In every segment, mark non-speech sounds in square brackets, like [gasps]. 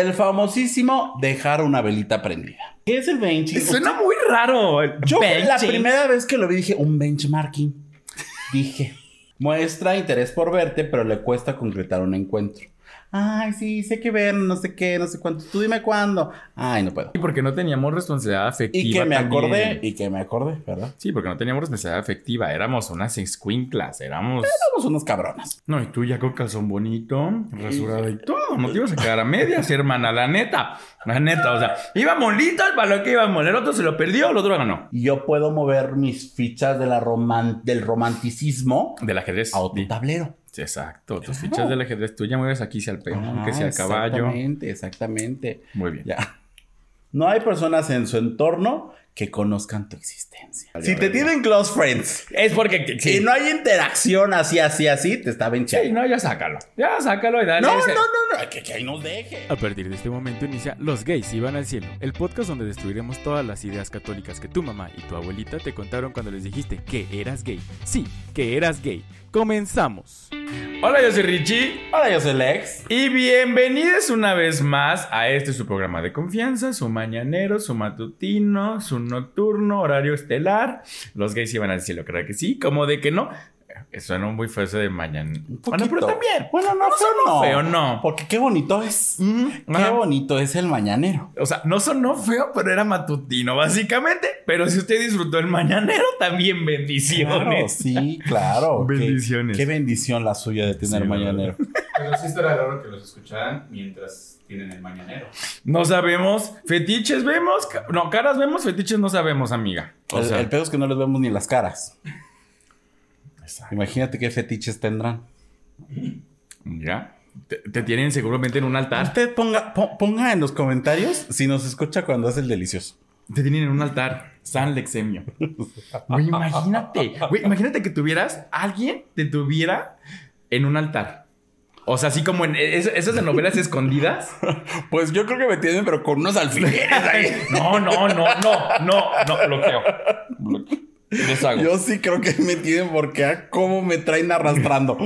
El famosísimo dejar una velita prendida. ¿Qué es el benching? Suena muy raro. Yo la primera vez que lo vi dije, un benchmarking. [laughs] Dije, muestra interés por verte, pero le cuesta concretar un encuentro. Ay, sí, sé que ver, no sé qué, no sé cuánto. Tú dime cuándo. Ay, no puedo. Y porque no teníamos responsabilidad afectiva. Y que me también. acordé, y que me acordé, ¿verdad? Sí, porque no teníamos responsabilidad afectiva. Éramos unas escuinclas. Éramos. Somos unos cabronas. No, y tú ya con calzón bonito, rasurado y todo. No te ibas a quedar a medias, hermana. La neta. La neta, o sea, íbamos listos para lo que íbamos. El otro se lo perdió, el otro ganó. Y yo puedo mover mis fichas de la roman- del romanticismo Del ajedrez. a otro tablero. Sí, exacto. Tus Claro. fichas del ajedrez. Tú ya mueves aquí hacia el peón, que Ah, sea el caballo. Exactamente, exactamente. Muy bien. Ya. No hay personas en su entorno que conozcan tu existencia. Si te tienen close friends Es porque sí. y no hay interacción así, así, así, te está Sí, benchando. no, ya sácalo. Ya sácalo y dale. No, no, ese- no, no, que, que ahí nos deje. A partir de este momento inicia Los gays iban al cielo, el podcast donde destruiremos todas las ideas católicas que tu mamá y tu abuelita te contaron cuando les dijiste que eras gay. Sí, que eras gay. Comenzamos. Hola, yo soy Richie. Hola, yo soy Lex. Y bienvenidos una vez más a este su programa de confianza, su mañanero, su matutino, su nocturno, horario estelar. Los gays iban al cielo, ¿verdad que sí? Como de que no. Eh, Suena muy feo eso de mañana. Un Bueno, pero también. Bueno, no, feo no. feo, no. Porque qué bonito es. Qué ajá. bonito es el mañanero. O sea, no sonó feo, pero era matutino, básicamente. Pero si usted disfrutó el mañanero, también Claro, bendiciones. sí, claro. [laughs] Bendiciones. Qué, bendición la suya de tener Sí, mañanero. [laughs] Pero sí estaría raro que los escucharan mientras tienen el mañanero. No sabemos. Fetiches vemos. No, caras vemos, fetiches no sabemos, amiga. O el, sea, el pedo es que no les vemos ni las caras. Imagínate qué fetiches tendrán. ya. Te, te tienen seguramente en un altar. Usted ponga, po- ponga en los comentarios si nos escucha cuando hace el delicioso. Te tienen en un altar. San Lexemio. [laughs] Güey, imagínate. Güey, imagínate que tuvieras. Alguien te tuviera en un altar. O sea, así como en es- esas de novelas escondidas. [laughs] Pues yo creo que me tienen, pero con unos alfileres ahí. [laughs] No, no, no, no, no, no, bloqueo. Bloqueo. Deshago. Yo sí creo que me tienen porque ah, cómo me traen arrastrando.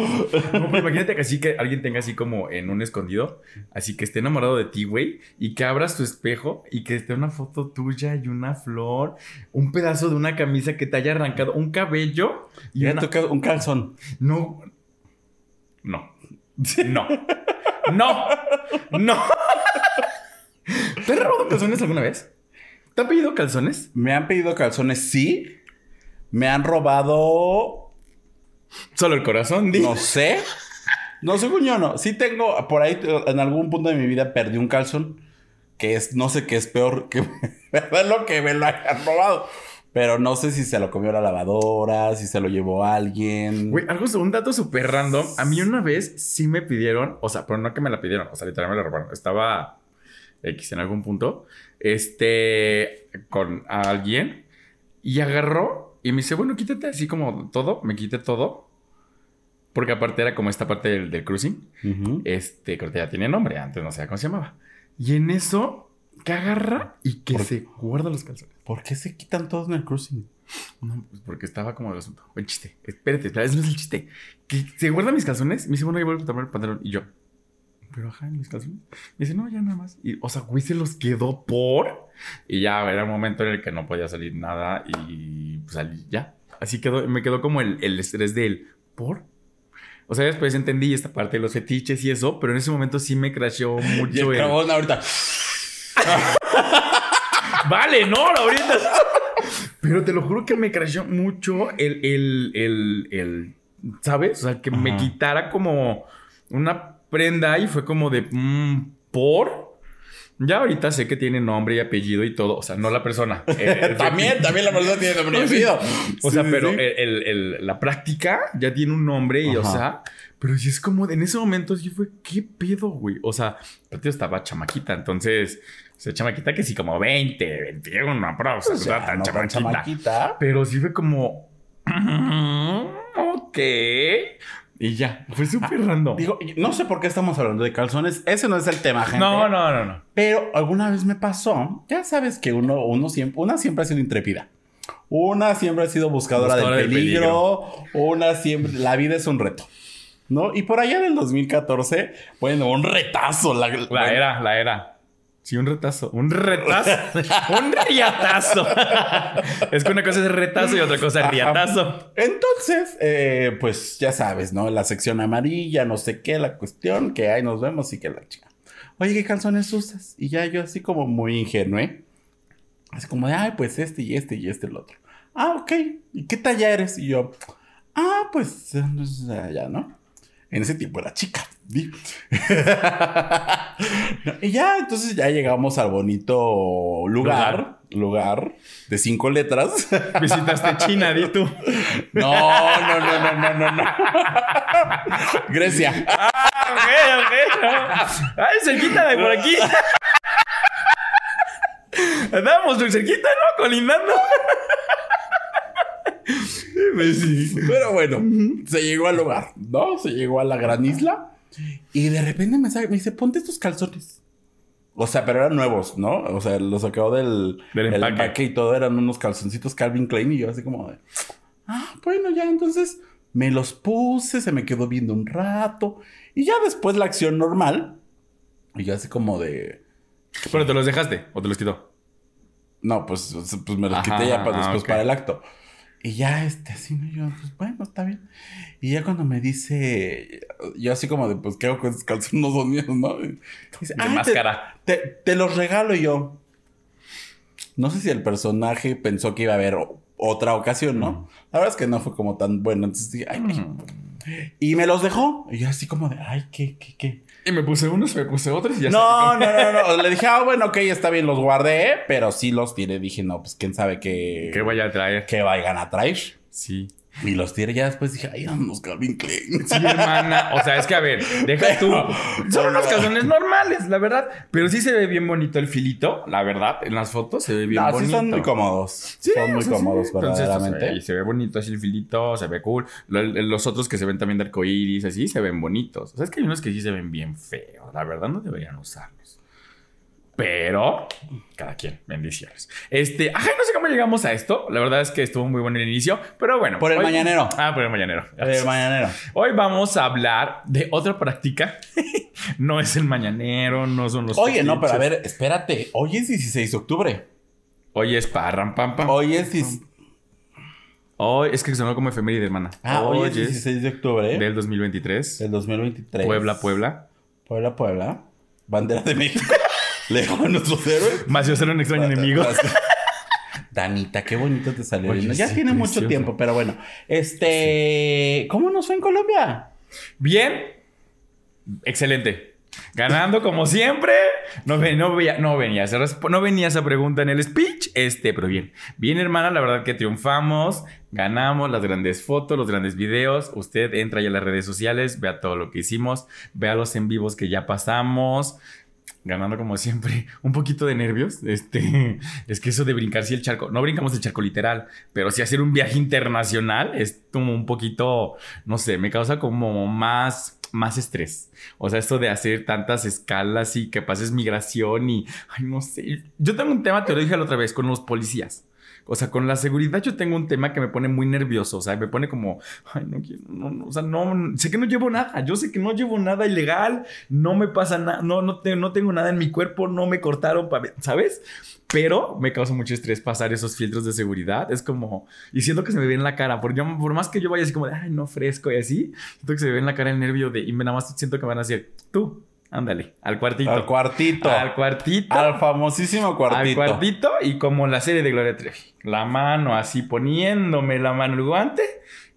No, pero imagínate que así que alguien tenga así como en un escondido, así que esté enamorado de ti, güey, y que abras tu espejo y que esté una foto tuya y una flor, un pedazo de una camisa que te haya arrancado, un cabello y una... toca un calzón. No. No. No. No. No. ¿Te han robado calzones alguna vez? ¿Te han pedido calzones? Me han pedido calzones, sí. Me han robado, Solo el corazón, di. no sé. No, según yo no. Sí tengo, por ahí en algún punto de mi vida perdí un calzón. Que es, no sé qué es peor que [laughs] lo que me lo hayan robado. Pero no sé si se lo comió la lavadora, si se lo llevó alguien. Güey, algo, un dato súper random. A mí una vez sí me pidieron, o sea, pero no que me la pidieron, o sea, literalmente me la robaron. Estaba X en algún punto, este, con alguien y agarró y me dice, bueno, quítate así como todo. Me quité todo. Porque aparte era como esta parte del, del cruising. Ujú. Este, creo que ya tiene nombre, antes no sé cómo se llamaba. Y en eso, que agarra y que ¿Por- se guarda los calzones. ¿Por qué se quitan todos en el cruising? No, pues porque estaba como el asunto. El chiste. Espérate, espérate, ese no es el chiste. Que se guarda mis calzones. Me dice, bueno, yo vuelvo a tomar el pantalón. Y yo, pero ajá, mis calzones. Me dice, no, ya nada más. Y, o sea, güey, se los quedó por. Y ya era un momento en el que no podía salir nada. Y pues, salí, ya. Así quedó, me quedó como el, el estrés del por. O sea, después entendí esta parte de los fetiches y eso, pero en ese momento sí me crasheó Y [laughs] mucho el el. ahorita. [laughs] Vale, no, ahorita. Pero te lo juro que me crasheó mucho el, el, el, el, ¿sabes? O sea, que me quitara como una prenda y fue como de, mm, ¿por? Ya ahorita sé que tiene nombre y apellido y todo. O sea, no la persona. [laughs] Eh, también, también la persona tiene nombre y apellido. [laughs] O sea, Sí, pero sí. el- el- el- la práctica ya tiene un nombre y, o sea, pero sí es como, en ese momento sí fue, ¿qué pedo, güey? O sea, yo estaba chamaquita, entonces, o sea, chamaquita que sí, como 20, 21, no, pero, o sea, no tan no tan chamaquita. chamaquita. Pero sí fue como, "Mm, ok. Y ya, fue súper random. Digo, no sé por qué estamos hablando de calzones. Ese no es el tema, gente. no, no, no, no. Pero alguna vez me pasó. Ya sabes que uno, uno siempre, una siempre ha sido intrépida. Una siempre ha sido buscadora, Buscadora del del peligro. Una siempre. La vida es un reto. ¿no? Y por allá del 2014, bueno, un retazo. La, La era, la era. Sí, un retazo. Un retazo. [laughs] un riatazo. [laughs] es que una cosa es retazo y otra cosa es riatazo. Entonces, eh, pues ya sabes, ¿no? La sección amarilla, no sé qué, la cuestión, que ahí nos vemos y que la chica. Oye, ¿qué calzones usas? Y ya yo así como muy ingenuo, ¿eh? Así como de, ay, pues este y este y este el otro. Ah, ok. ¿Y qué talla eres? Y yo, ah, pues, ya, ¿no? En ese tiempo era chica. Di. [laughs] y ya, entonces ya llegamos al bonito lugar, lugar, de cinco letras. [laughs] Visitaste China, di tú. no, no, no, no, no, no, no. [laughs] Grecia. Ah, ok, ok. no. Ay, cerquita de por aquí. Andábamos cerquita, ¿no? Colindando. Pues. Pero bueno, se llegó al lugar, ¿no? Se llegó a la gran isla. Y de repente me, sabe- me dice, ponte estos calzones. O sea, pero eran nuevos, ¿no? O sea, los sacó del, Del el empaque. empaque y todo. Eran unos calzoncitos Calvin Klein. Y yo así como de... Ah, bueno, ya. Entonces me los puse. Se me quedó viendo un rato. Y ya después la acción normal. Y yo así como de... Pero te los dejaste o te los quitó. No, pues, pues me los Ajá, quité ya para, después para el acto. Y ya, este, así, ¿no? Yo, pues, bueno, está bien. Y ya cuando me dice, yo así como de, pues, ¿qué hago con esos calzones? No son míos, ¿no? Dice, De "Ay, te- máscara. Te, te los regalo y yo. No sé si el personaje pensó que iba a haber otra ocasión, ¿no? La verdad es que no fue como tan bueno. Entonces dije, ay, Mm. y me los dejó. Y yo así como de, ay, ¿qué, qué, qué? Y me puse unos, me puse otros y ya No, está. no, no, no. Le dije, ah, bueno, ok, está bien, los guardé, pero sí los tiré. Dije, no, pues quién sabe qué, ¿Qué vaya a traer? qué vayan a traer. Sí. Y los tiré ya después dije, ay, unos Calvin Klein. Sí, hermana. O sea, es que a ver, deja tú. Son unos calzones normales, la verdad. Pero sí se ve bien bonito el filito, la verdad. En las fotos se ve bien no, bonito. sí son muy cómodos. Sí, son muy sí. cómodos, Entonces, verdaderamente. o sea, y se ve bonito así el filito, se ve cool. Lo- Los otros que se ven también de arcoíris, así, se ven bonitos. O sea, es que hay unos que sí se ven bien feos. La verdad, no deberían usarlos. Pero, cada quien, bendiciones. Este, ay, no sé cómo llegamos a esto. La verdad es que estuvo muy bueno el inicio, pero bueno. Por el hoy- mañanero. Ah, por el mañanero. El mañanero. Hoy vamos a hablar de otra práctica. [laughs] no es el mañanero, no son los. Oye, no, pero a ver, espérate. Hoy es 16 de octubre. Hoy es parram pam pam. Hoy es... Hoy es que sonó como efeméride, hermana. Ah, hoy es 16 de octubre del 2023. del 2023. Puebla, Puebla. Puebla, Puebla. Bandera de México. [laughs] Lejos de nuestros héroes. Más yo ser un extraño enemigo. [laughs] Danita, qué bonito te salió. Oye, ya sí, tiene mucho tiempo, pero bueno. Este, ¿cómo nos fue en Colombia? Bien. Excelente. Ganando como siempre. No, no, no venía esa no venía esa pregunta en el speech. Este, pero bien. Bien, hermana, la verdad que triunfamos. Ganamos las grandes fotos, los grandes videos. Usted entra ya a las redes sociales, vea todo lo que hicimos, vea los en vivos que ya pasamos. Ganando como siempre, [laughs] un poquito de nervios. Este, [laughs] es que eso de brincar sí el charco, no brincamos el charco literal, pero sí hacer un viaje internacional es como un poquito, no sé, me causa como más, más estrés. O sea, esto de hacer tantas escalas y que pases migración y, ay, no sé. Yo tengo un tema, te lo dije la otra vez, con los policías. O sea, con la seguridad yo tengo un tema que me pone muy nervioso. O sea, me pone como, ay, no quiero, no, no, o sea, no, sé que no llevo nada. Yo sé que no llevo nada ilegal. No me pasa nada, no, no, te- no tengo nada en mi cuerpo, no me cortaron, ¿sabes? Pero me causa mucho estrés pasar esos filtros de seguridad. Es como, y siento que se me ve en la cara. Por, yo, por más que yo vaya así como de, ay, no fresco y así, siento que se me ve en la cara el nervio de, y nada más siento que me van a decir, tú, ándale, al cuartito. Al cuartito. Al cuartito. Al famosísimo Al cuartito. cuartito y como la serie de Gloria Trevi. La mano así poniéndome la mano el guante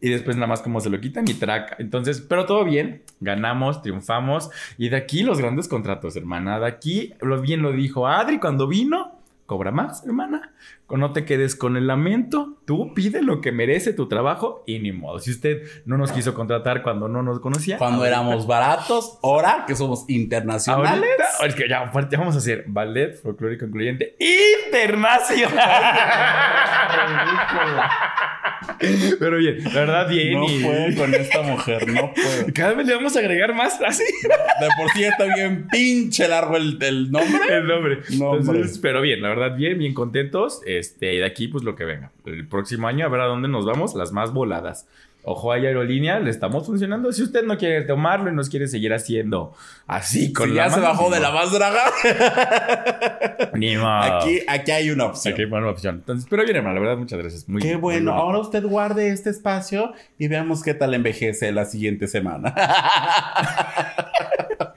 y después nada más como se lo quitan y traca. Entonces, pero todo bien. Ganamos, triunfamos. Y de aquí los grandes contratos, hermana. De aquí, lo bien lo dijo Adri cuando vino. Cobra más, hermana. No te quedes con el lamento. Tú pide lo que merece tu trabajo y ni modo. Si usted no nos quiso contratar cuando no nos conocía. Cuando ahorita- éramos baratos, ahora que somos internacionales. Ahorita, es que ya, vamos a hacer ballet folclórico incluyente internacional. [laughs] [laughs] Pero bien, la verdad, bien. No y- puedo con esta mujer, no puedo. Cada vez le vamos a agregar más así De por sí está bien pinche largo el, el nombre. el nombre. No, Entonces, pero bien, la verdad, bien, bien contentos. Este, y de aquí, pues lo que venga. El próximo año a ver a dónde nos vamos, las más voladas. Ojo hay aerolínea, le estamos funcionando. Si usted no quiere tomarlo y nos quiere seguir haciendo así con Si la ya se bajó de la más draga. Ni [laughs] modo. Aquí, aquí hay una opción. Aquí hay buena opción. Entonces, pero bien, hermano, la verdad, muchas gracias. Muy, Qué bueno. Ahora usted guarde este espacio y veamos qué tal envejece la siguiente semana. [laughs]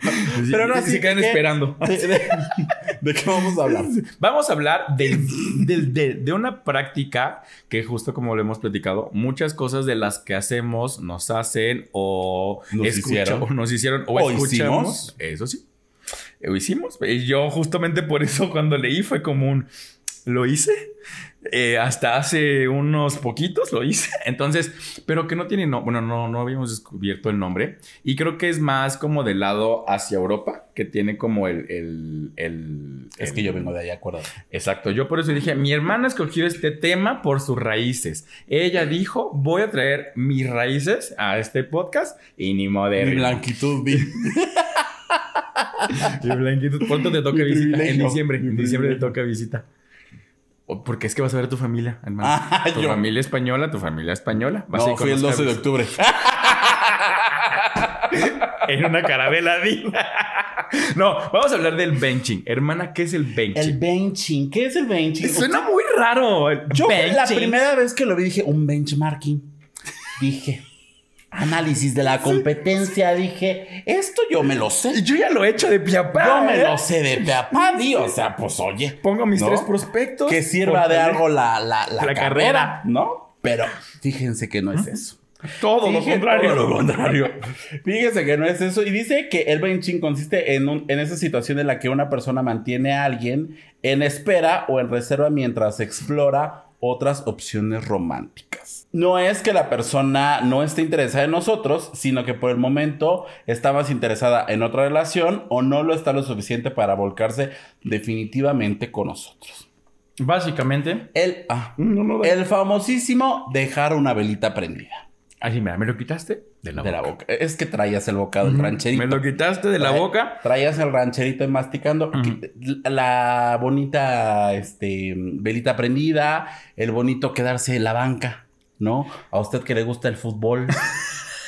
Pero ahora se sí, quedan ¿qué? esperando. ¿De, de- [laughs] de qué vamos a hablar? Vamos a hablar del- del- de, de una práctica que justo como lo hemos platicado, muchas cosas de las que hacemos nos hacen o Nos hicieron. o nos hicieron o, O escuchamos. hicimos. Eso sí. Lo hicimos. Y yo justamente por eso cuando leí fue como un... Lo hice. Eh, hasta hace unos poquitos lo hice. [laughs] Entonces, pero que no tiene no, bueno, no, no habíamos descubierto el nombre. Y creo que es más como del lado hacia Europa, que tiene como el. el, el- Es el- que yo vengo de allá, acuérdate. Exacto, yo por eso dije, mi hermana escogió este tema por sus raíces. Ella dijo, voy a traer mis raíces a este podcast y ni Mi moderno. blanquitud, [laughs] mi- Mi blanquito. ¿Cuánto te toca Mi visita? En diciembre. Mi En diciembre te toca visita. Porque es que vas a ver a tu familia, hermano. Ah, [laughs] tu yo- familia española, tu familia española. Vas a No, ir con fui el los 12 de octubre. [laughs] En una carabela. [laughs] No, vamos a hablar del benching. Hermana, ¿qué es el benching? El benching. ¿Qué es el benching? Suena muy raro. Yo la primera vez que lo vi dije, un benchmarking. Dije, análisis de la competencia. Dije, esto yo me lo sé. Yo ya lo he hecho de piapá. Yo me ¿eh? lo sé de papá, O sea, pues oye. Pongo mis ¿No? tres prospectos. Que sirva de algo la, la, la La carrera, carrera. ¿no? Pero fíjense que no es eso. Todo lo contrario. todo lo contrario. Fíjense que no es eso. Y dice que el benching consiste en, un- en esa situación en la que una persona mantiene a alguien en espera o en reserva mientras explora otras opciones románticas. No es que la persona no esté interesada en nosotros, sino que por el momento está más interesada en otra relación o no lo está lo suficiente para volcarse definitivamente con nosotros. Básicamente. El, ah, No, no, el famosísimo dejar una velita prendida Así, mira, me lo quitaste de la de boca. la boca. Es que traías el bocado, el Ujú. rancherito. Me lo quitaste de la Trae- boca. Traías el rancherito y masticando. La bonita este, velita prendida. El bonito quedarse en la banca, ¿no? A usted que le gusta el fútbol.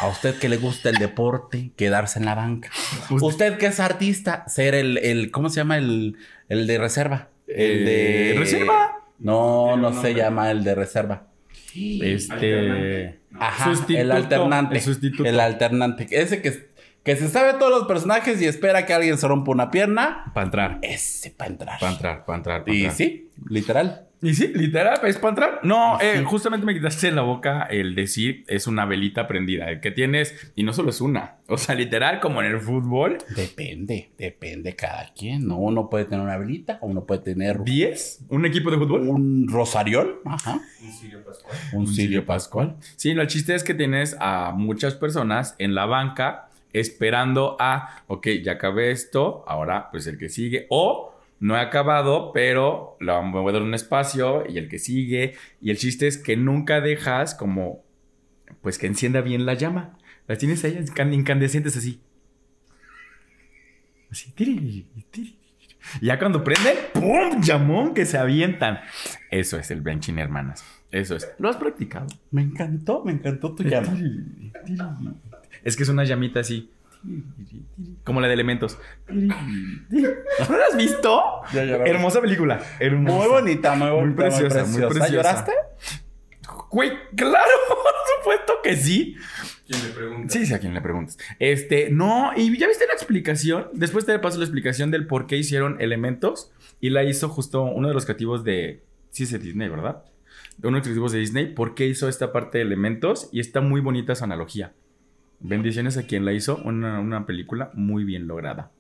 A usted que le gusta el deporte, quedarse en la banca. Usted- Usted que es artista, ser el, el ¿cómo se llama? El, el de reserva. El de... Eh, ¿reserva? No, no se llama el de reserva. Este. Alternante. Ajá, Sustituto, el alternante. el sustituto. El alternante. Ese que, que se sabe todos los personajes y espera que alguien se rompa una pierna. Para entrar. Ese para entrar. Para entrar, para entrar. pa' Y entrar. sí, literal. Y sí, literal, es para entrar. No, eh, sí. justamente me quitaste en la boca el decir es una velita prendida. El que tienes, y no solo es una. O sea, literal, como en el fútbol, Depende, depende cada quien. ¿no? Uno puede tener una velita, uno puede tener 10, un equipo de fútbol. un rosariol. Ajá. Un Sirio Pascual. Un cirio pascual. Sí, no, el chiste es que tienes a muchas personas en la banca esperando a, ok, ya acabé esto, ahora pues el que sigue, o no he acabado, pero le voy a dar un espacio y el que sigue, y el chiste es que nunca dejas como, pues que encienda bien la llama, las tienes ahí incan- incandescentes así. Así, tiri, tiri. Ya cuando prenden, ¡pum! Llamón que se avientan. Eso es el benching, hermanas. Eso es. ¿Lo has practicado? Me encantó, me encantó tu llama. Es que es una llamita así. Como la de elementos. [laughs] ¿No la has visto? Ya, ya. Hermosa película. Hermosa. Muy bonita, muy bonita. Muy preciosa, muy preciosa. ¿Lloraste? Güey, claro, [laughs] por supuesto que sí. ¿Quién le pregunta? Sí, sí, a quien le preguntas. Este, no, y ya viste la explicación. Después te paso la explicación del por qué hicieron elementos. Y la hizo justo uno de los creativos de. Sí, es de Disney, ¿verdad? De uno de los creativos de Disney. ¿Por qué hizo esta parte de elementos? Y está muy bonita su analogía. Bendiciones a quien la hizo. Una, una película muy bien lograda.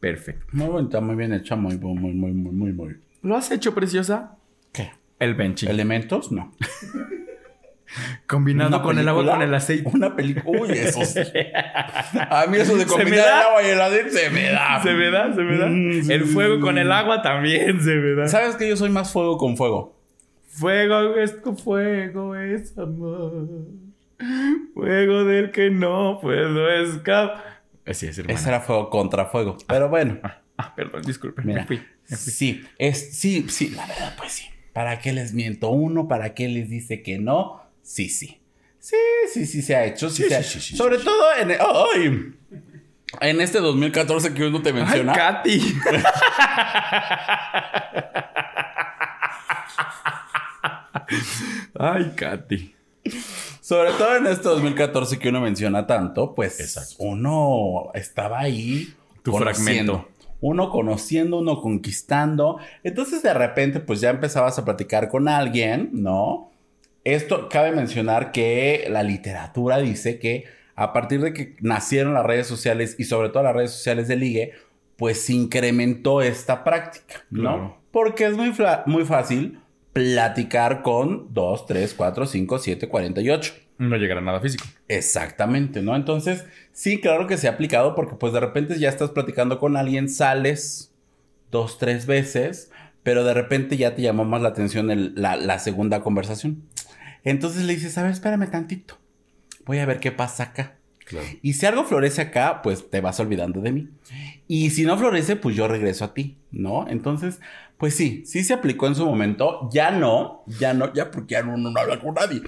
Perfecto. Muy bonita, muy bien hecha, muy, muy, muy, muy, muy, muy. ¿Lo has hecho, preciosa? ¿Qué? El benching. ¿Elementos? No. [laughs] Combinado ¿Una con el agua, con el aceite. Una película. Uy, eso sí. [laughs] A mí eso de combinar el agua y el aceite se me da. Se me da, se me da. Mm, el fuego con el agua también se me da. ¿Sabes que yo soy más fuego con fuego? Fuego es con fuego, es amor. Fuego del que no puedo escapar. Así es, hermano. Ese era fuego contra fuego. Pero bueno, Ah, ah, perdón, disculpe. mira. Me fui. me fui. Sí, es, sí, sí, la verdad, pues sí. ¿Para qué les miento uno? ¿Para qué les dice que no? Sí, sí. Sí, sí, sí se ha hecho. Sí, Sí, se ha- sí, sí, sí, Sobre todo en, ay, en este 2014 que uno te Ay, menciona. Katy. [laughs] Ay, Katy. Sobre todo en este 2014 que uno menciona tanto, pues Exacto. uno estaba ahí. Tu conociendo. fragmento. Uno conociendo, uno conquistando. Entonces de repente pues ya empezabas a platicar con alguien, ¿no? Esto cabe mencionar que la literatura dice que a partir de que nacieron las redes sociales y sobre todo las redes sociales de ligue, pues se incrementó esta práctica, ¿no? Claro. Porque es muy, muy fácil platicar con 2, 3, 4, 5, 7, 48. No llegará nada físico. Exactamente, ¿no? Entonces, sí, claro que se ha aplicado porque pues de repente ya estás platicando con alguien, sales dos, tres veces, pero de repente ya te llamó más la atención el- la, la segunda conversación. Entonces le dices, a ver, espérame tantito. Voy a ver qué pasa acá. Y si algo florece acá, pues te vas olvidando de mí. Y si no florece, pues yo regreso a ti, ¿no? Entonces, pues sí, sí se aplicó en su momento. Ya no, ya no, ya porque ya no, no habla con nadie.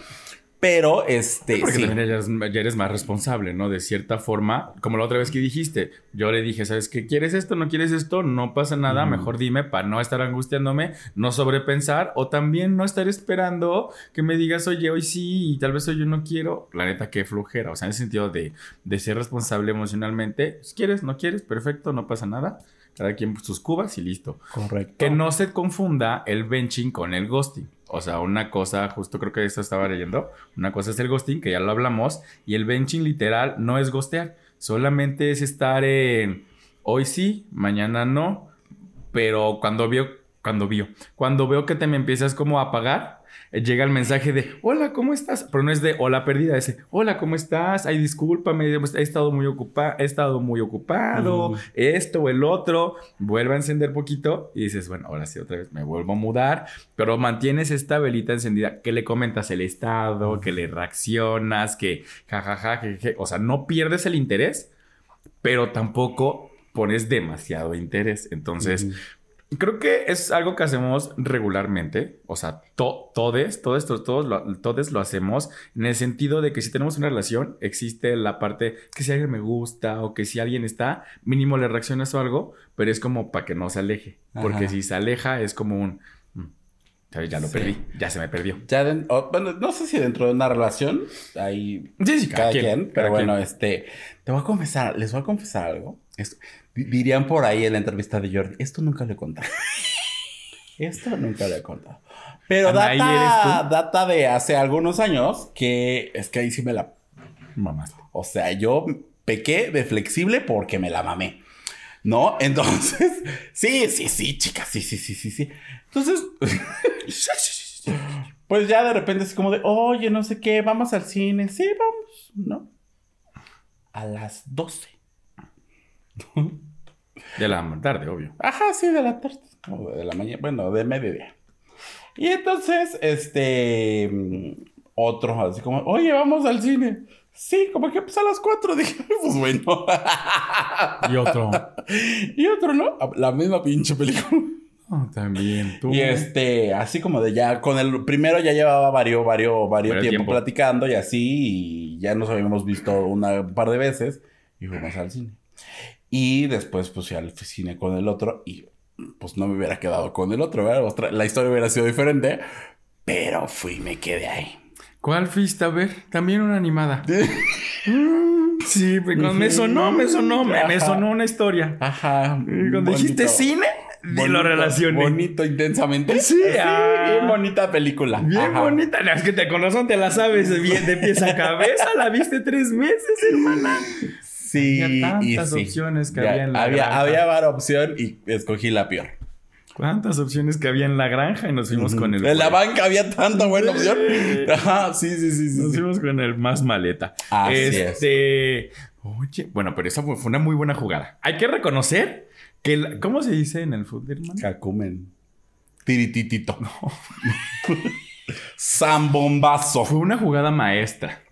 Pero, este, Porque sí. también ya eres, ya eres más responsable, ¿no? De cierta forma, como la otra vez que dijiste, yo le dije, ¿sabes qué? ¿Quieres esto? ¿No quieres esto? No pasa nada, mejor dime para no estar angustiándome, no sobrepensar o también no estar esperando que me digas, oye, hoy sí y tal vez hoy yo no quiero. La neta, qué flojera, o sea, en el sentido de, de ser responsable emocionalmente. Si quieres, no quieres, perfecto, no pasa nada. Cada quien sus cubas y listo. Correcto. Que no se confunda el benching con el ghosting. O sea, una cosa, justo creo que esto estaba leyendo, una cosa es el ghosting, que ya lo hablamos, y el benching literal no es ghostear, solamente es estar en hoy sí, mañana no, pero cuando veo, cuando vio, cuando veo que te me empiezas como a apagar, llega el mensaje de hola, ¿cómo estás? Pero no es de hola perdida, es de, hola, ¿cómo estás? Ay, discúlpame, he estado muy ocupado, he estado muy ocupado, esto o el otro, vuelve a encender poquito y dices, bueno, ahora sí otra vez me vuelvo a mudar, pero mantienes esta velita encendida, que le comentas el estado, que le reaccionas, que jajaja, que, que- o sea, no pierdes el interés, pero tampoco pones demasiado interés. Entonces. Creo que es algo que hacemos regularmente, o sea, to- todes, todos estos, todos lo, todes lo hacemos en el sentido de que si tenemos una relación, existe la parte que si alguien me gusta o que si alguien está, mínimo le reaccionas o algo, pero es como para que no se aleje, porque si se aleja es como un, mm, ¿sabes? ya lo Sí. perdí, ya se me perdió. Ya o, bueno, no sé si dentro de una relación hay Sí, sí, cada, quien, pero cada bueno, quien. este, te voy a confesar, les voy a confesar algo. Esto- dirían por ahí en la entrevista de Jordi, esto nunca lo he contado. [laughs] esto nunca lo he contado. Pero data, data de hace algunos años que es que ahí sí me la... Mamás. O sea, yo pequé de flexible porque me la mamé. ¿No? Entonces, [laughs] sí, sí, sí, chicas, sí, sí, sí, sí, sí. Entonces, [laughs] pues ya de repente es como de, oye, no sé qué, vamos al cine. Sí, vamos, ¿no? A las 12. [laughs] De la tarde, obvio. Ajá, sí, de la tarde. O de la mañana, bueno, de mediodía. Y entonces, este, mm, otro, así como, oye, vamos al cine. Sí, como que pues a las 4. [laughs] Dije, pues bueno. Y otro. y otro, ¿no? La misma pinche película. Oh, también tú. Y este, así como de ya, con el primero ya llevaba varios, varios, varios tiempo, tiempo. platicando y así, y ya nos habíamos visto una un par de veces y fuimos al cine. Y después, pues fui al cine con el otro y pues no me hubiera quedado con el otro, ¿verdad? Otra- la historia hubiera sido diferente, pero fui y me quedé ahí. ¿Cuál fuiste a ver? También una animada. [laughs] Sí, me sonó, me sonó, me, sonó una historia. Ajá. Y Cuando dijiste bonito. cine, de lo Bonito, relacioné. Bonito, intensamente. Sí, ah. bien bonita película. Bien Ajá. bonita. Es que te conocen, te la sabes bien de pies a cabeza. La viste tres meses, hermana. [laughs] Sí, Había y tantas sí. opciones que Ya, había en la había, granja. había varias opción y escogí la peor. ¿Cuántas opciones que había en la granja? Y nos fuimos con el. En la banca había tanta buena opción. Ajá, sí, sí, sí, sí. Nos fuimos con el más maleta. Así este. Oye, bueno, pero esa fue, fue una muy buena jugada. Hay que reconocer que. la- ¿Cómo se dice en el fútbol, hermano? Cacumen. Tirititito. [laughs] Zambombazo. Fue una jugada maestra.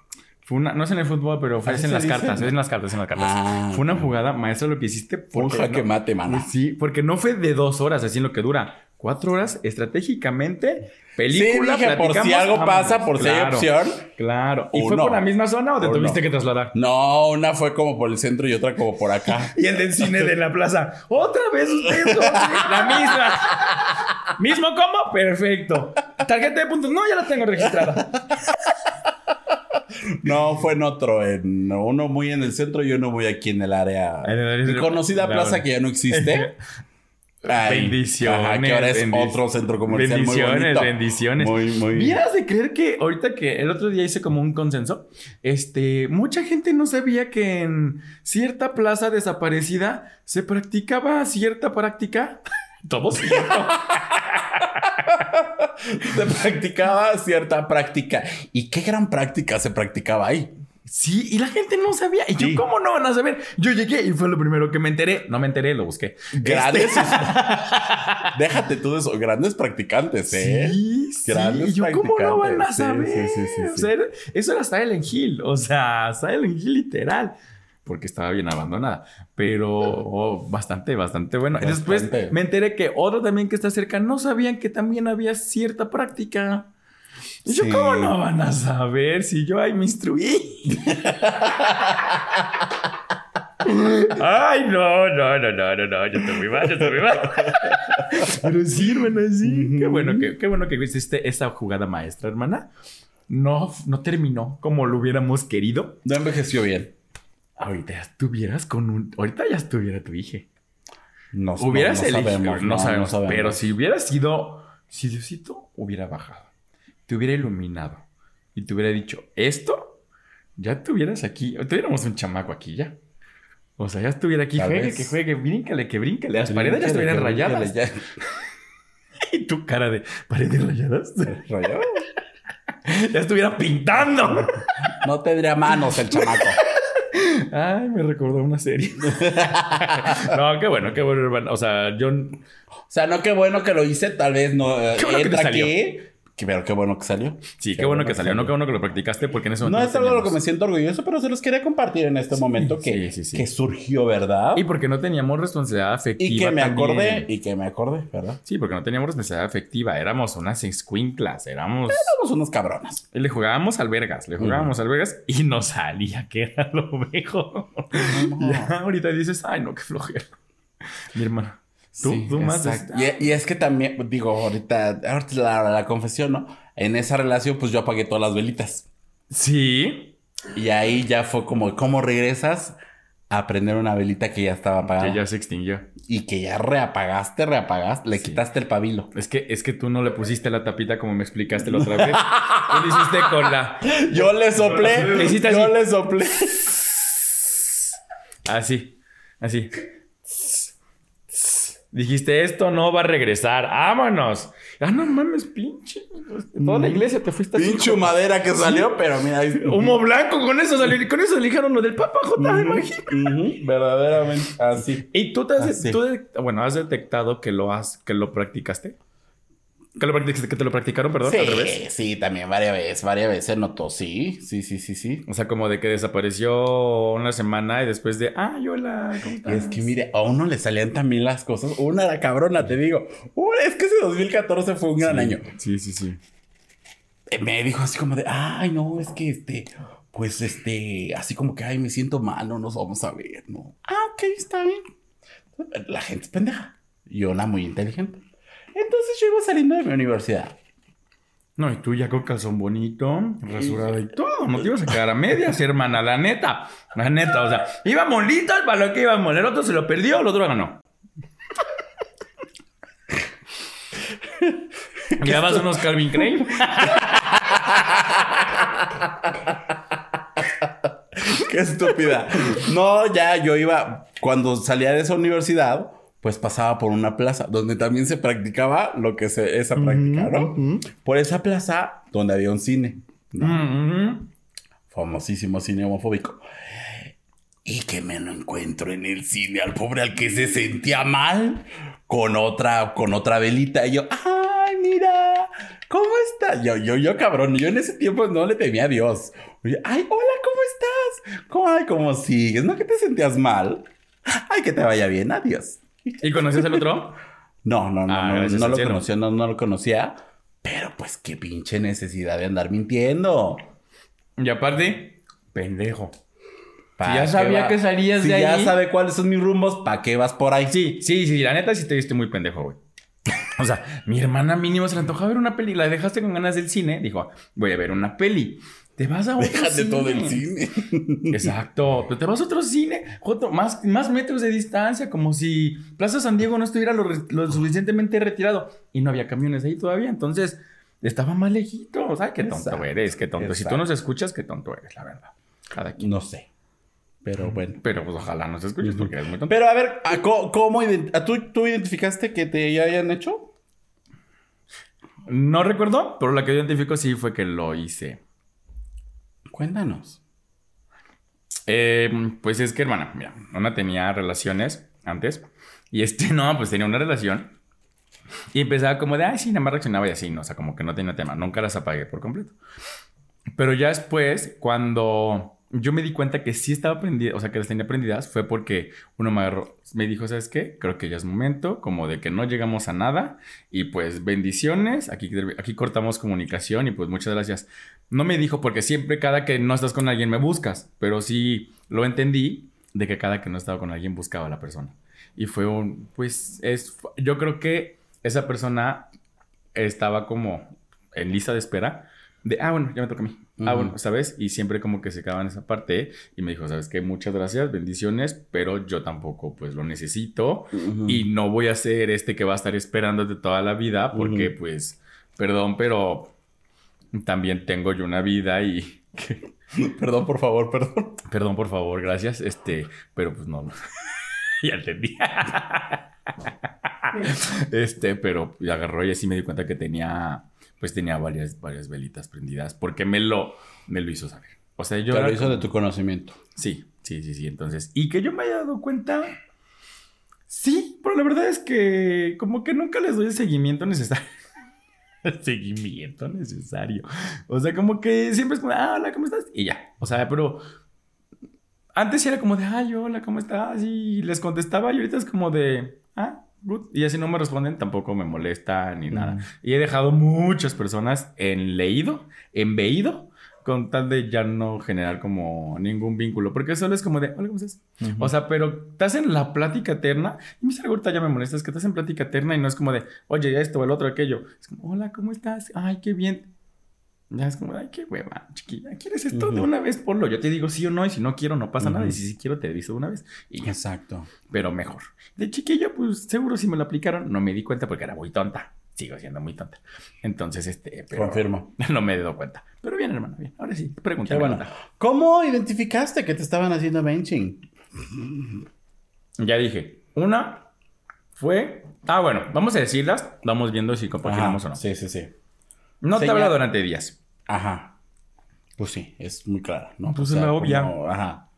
Fue una, no es en el fútbol, pero fue es en las dice, cartas, ¿no? es en las cartas, en las cartas. Ah, fue una jugada maestra lo que hiciste. Un porque jaque no- mate, mana. Sí, porque no fue de dos horas así en lo que dura. Cuatro horas estratégicamente, Sí, película, dije, por si algo pasa, por si hay Claro, opción. Claro. ¿Y fue Uno. por la misma zona o te tuviste que trasladar? No, una fue como por el centro y otra como por acá. [laughs] Y el del cine de la plaza. Otra vez dos. La misma. ¿Mismo cómo? Perfecto. Tarjeta de puntos. No, ya la tengo registrada. No, fue en otro, en uno muy en el centro y uno muy aquí en el área. En el área mi de- conocida la- plaza que ya no existe. [laughs] Ay, Bendiciones, Ajá, que ahora es otro centro comercial bendiciones, muy bonito. bendiciones. Muy, muy. Vieras de creer que ahorita que el otro día hice como un consenso, este, mucha gente no sabía que en cierta plaza desaparecida se practicaba cierta práctica. [laughs] Todo cierto. [laughs] Se practicaba cierta práctica. ¿Y qué gran práctica se practicaba ahí? Sí, y la gente no sabía. Y Sí. yo, ¿cómo no van a saber? Yo llegué y fue lo primero que me enteré. No me enteré, lo busqué. Grandes. Este- [laughs] Déjate tú de eso. Grandes practicantes, ¿eh? Sí, sí. Grandes Y yo, ¿cómo no van a practicantes. Sí, saber? sí, sí, sí, O sí. sea, era- eso era Silent Hill. O sea, Silent Hill literal. Porque estaba bien abandonada. Pero oh, bastante, bastante bueno. Y después Bastante. me enteré que otro también que está cerca no sabían que también había cierta práctica. Y yo, Sí. ¿cómo no van a saber si yo ahí me instruí? [laughs] Ay, no, no, no, no, no, no, yo estoy muy mal, yo estoy muy mal. Pero sí, hermana, sí. Qué bueno que, qué bueno que hiciste esa jugada maestra, hermana. No, no terminó como lo hubiéramos querido. No envejeció bien. Ahorita ya estuvieras con un. Ahorita ya estuviera tu hija. No, Hubieras no, no elegido. sabemos, no, sabemos, sabemos. Pero si hubiera sido. Si Diosito hubiera bajado, te hubiera iluminado y te hubiera dicho esto, ya estuvieras aquí. Tuviéramos un chamaco aquí ya. O sea, ya estuviera aquí, Tal juegue, vez. que juegue, bríncale, que bríncale. Las paredes ya estuvieran rayadas. [laughs] Y tu cara de paredes rayadas. ya. Rayado. [laughs] ya estuviera pintando. No tendría manos el chamaco. Ay, me recordó una serie. [laughs] no, qué bueno, qué bueno, hermano. O sea, yo. O sea, no, qué bueno que lo hice. Tal vez no eh, Qué bueno que te entra salió. aquí. Que- Pero qué bueno que salió. Sí, qué, bueno que salió. No, qué bueno que lo practicaste porque en eso No es algo de lo que me siento orgulloso, pero se los quería compartir en este momento que, sí, sí, sí. que surgió, ¿verdad? Y porque no teníamos responsabilidad afectiva. Y que me también. acordé, y que me acordé, ¿verdad? Sí, porque no teníamos responsabilidad afectiva. Éramos unas escuinclas. Éramos. Somos unos cabronas. Le jugábamos albergas. Le jugábamos albergas y nos salía que era lo mejor. [laughs] Ya, ahorita dices, ay, no, qué flojera. Mi hermana. Tú, Sí, tú más. Y, y es que también, digo, ahorita, ahorita la, la confesión, ¿no? En esa relación, pues yo apagué todas las velitas. Sí. Y ahí ya fue como, ¿cómo regresas a prender una velita que ya estaba apagada? Que ya se extinguió. Y que ya reapagaste, reapagaste, le Sí. quitaste el pabilo. Es que, es que tú no le pusiste la tapita como me explicaste la otra vez. [laughs] Tú lo hiciste con la. Yo le soplé, Le yo así. le soplé. Así. Así. Dijiste, esto no va a regresar. ¡Vámonos! Ah, no mames, pinche. Toda la iglesia te fuiste. Pinche madera que salió, pero mira ahí. Humo blanco, con eso salió. Con eso dijeron lo del Papa J, ujú, verdaderamente así. Y tú te has, tú bueno, has detectado que lo has, que lo practicaste. Que lo que te lo practicaron, perdón, al revés. Sí, sí, también varias veces, varias veces notó, sí, sí, sí, sí, sí. O sea, como de que desapareció una semana y después de, ah, hola, ¿cómo Y es que mire, a uno le salían también las cosas. Una era cabrona, te digo. Es que ese 2014 fue un gran Sí, año. Sí, sí, sí. Eh, Me dijo así como de, ay, no, es que este, pues este, así como que, ay, me siento mal, no nos vamos a ver, ¿no? Ah, ok, está bien. La gente es pendeja. Y una muy inteligente. Entonces yo iba saliendo de mi universidad. No, y tú ya con calzón bonito, rasurada y todo. No te ibas a quedar a medias, [laughs] hermana, la neta. La neta, o sea, íbamos listos para lo que íbamos. El otro se lo perdió, el otro ganó. Llevabas [laughs] unos Calvin Klein. Qué estúpida. No, ya yo iba, cuando salía de esa universidad, pues pasaba por una plaza donde también se practicaba lo que se, esa práctica, ¿no? Por esa plaza donde había un cine. ¿no? Mm, famosísimo cine homofóbico. Y que me lo encuentro en el cine al pobre al que se sentía mal con otra, con otra velita. Y yo, ay, mira, ¿cómo está? Yo, yo, yo, cabrón, yo en ese tiempo no le temía a Dios. Oye, ay, hola, ¿cómo estás? ¿Cómo, ay, cómo sigues? ¿No que te sentías mal? Ay, que te vaya bien, adiós. ¿Y conocías al otro? No, no, no, Ah, no, no al lo cielo. conocía, no, no lo conocía. Pero pues qué pinche necesidad de andar mintiendo. Y aparte, pendejo. ¿Pa' Si ya sabía va? que salías si de ya ahí. sabe cuáles son mis rumbos, ¿para qué vas por ahí? Sí, sí, sí, la neta sí te viste muy pendejo, güey. O sea, mi hermana mínimo se le antojaba ver una peli. La dejaste con ganas del cine. Dijo, voy a ver una peli. Te vas a otro Déjate cine. todo el cine. [laughs] Exacto. Pero te vas a otro cine. Otro, más, más metros de distancia. Como si Plaza San Diego no estuviera lo, suficientemente retirado. Y no había camiones ahí todavía. Entonces, estaba más lejito. ¿Sabes qué tonto Exacto. eres? Qué tonto. Si tú nos escuchas, qué tonto eres, la verdad. Cada quien. No sé. Pero bueno. Pero pues ojalá nos escuches porque eres muy tonto. Pero a ver, ¿a co- ¿cómo, a tú, tú identificaste que te ya hayan hecho? No recuerdo, pero la que identifico sí fue que lo hice. Cuéntanos. Eh, pues es que, hermana, mira, una tenía relaciones antes y este [laughs] no, pues tenía una relación y empezaba como de, ay, sí, nada más reaccionaba y así, ¿no? O sea, como que no tenía tema, nunca las apagué por completo. Pero ya después, cuando yo me di cuenta que sí estaba prendida, o sea, que las tenía prendidas, fue porque uno me agarró, me dijo, ¿sabes qué? Creo que ya es momento, como de que no llegamos a nada y pues bendiciones, aquí, aquí cortamos comunicación y pues muchas gracias. No me dijo porque siempre cada que no estás con alguien me buscas, pero sí lo entendí de que cada que no estaba con alguien buscaba a la persona. Y fue un, pues, es, yo creo que esa persona estaba como en lista de espera de, ah, bueno, ya me toca a mí. Ah, Ujú. bueno, ¿sabes? Y siempre como que se acaba en esa parte y me dijo, ¿sabes qué? Muchas gracias, bendiciones, pero yo tampoco pues lo necesito y no voy a ser este que va a estar esperándote toda la vida porque pues, perdón, pero también tengo yo una vida y... [laughs] [laughs] Perdón, por favor, perdón. Perdón, por favor, gracias. Este, pero pues no. [laughs] ya entendí. este, pero agarró y así me di cuenta que tenía, pues tenía varias, varias velitas prendidas porque me lo, me lo hizo saber. O sea, yo. Te lo hizo como- de tu conocimiento. Sí, sí, sí, sí. Entonces, y que yo me haya dado cuenta. Sí, pero la verdad es que como que nunca les doy el seguimiento necesario. [laughs] Seguimiento necesario. O sea, como que siempre es como, ah, hola, ¿cómo estás? Y ya. O sea, pero antes era como de, ay, hola, ¿cómo estás? Y les contestaba y ahorita es como de, ah, good. Y así no me responden, tampoco me molesta ni nada. Mm. Y he dejado muchas personas en leído, en veído, con tal de ya no generar como ningún vínculo. Porque solo es como de, hola, ¿cómo estás? O sea, pero te hacen la plática eterna. Y algo ahorita ya me molesta, es que te hacen plática eterna y no es como de, oye, esto, el otro, aquello. Es como, hola, ¿cómo estás? Ay, qué bien. Ya es como, ay, qué hueva, chiquilla. ¿Quieres esto de una vez? Ponlo. Yo te digo sí o no, y si no quiero, no pasa nada. Y si sí quiero, te aviso de una vez. Y ya. Exacto. Pero mejor. De chiquillo, pues seguro si me lo aplicaron, no me di cuenta porque era muy tonta. Sigo siendo muy tonta. Entonces, este, pero Confirmo. [laughs] no me he dado cuenta. Pero bien, hermano, bien. Ahora sí, pregúntame. bueno. ¿Cómo identificaste que te estaban haciendo benching? Ya dije, una fue. Ah, bueno, vamos a decirlas. Vamos viendo si compaginamos Ajá, o no. Sí, sí, sí. No te habla durante días. Ajá. Pues sí, es muy clara, ¿no? Pues es la obvia. como, ajá.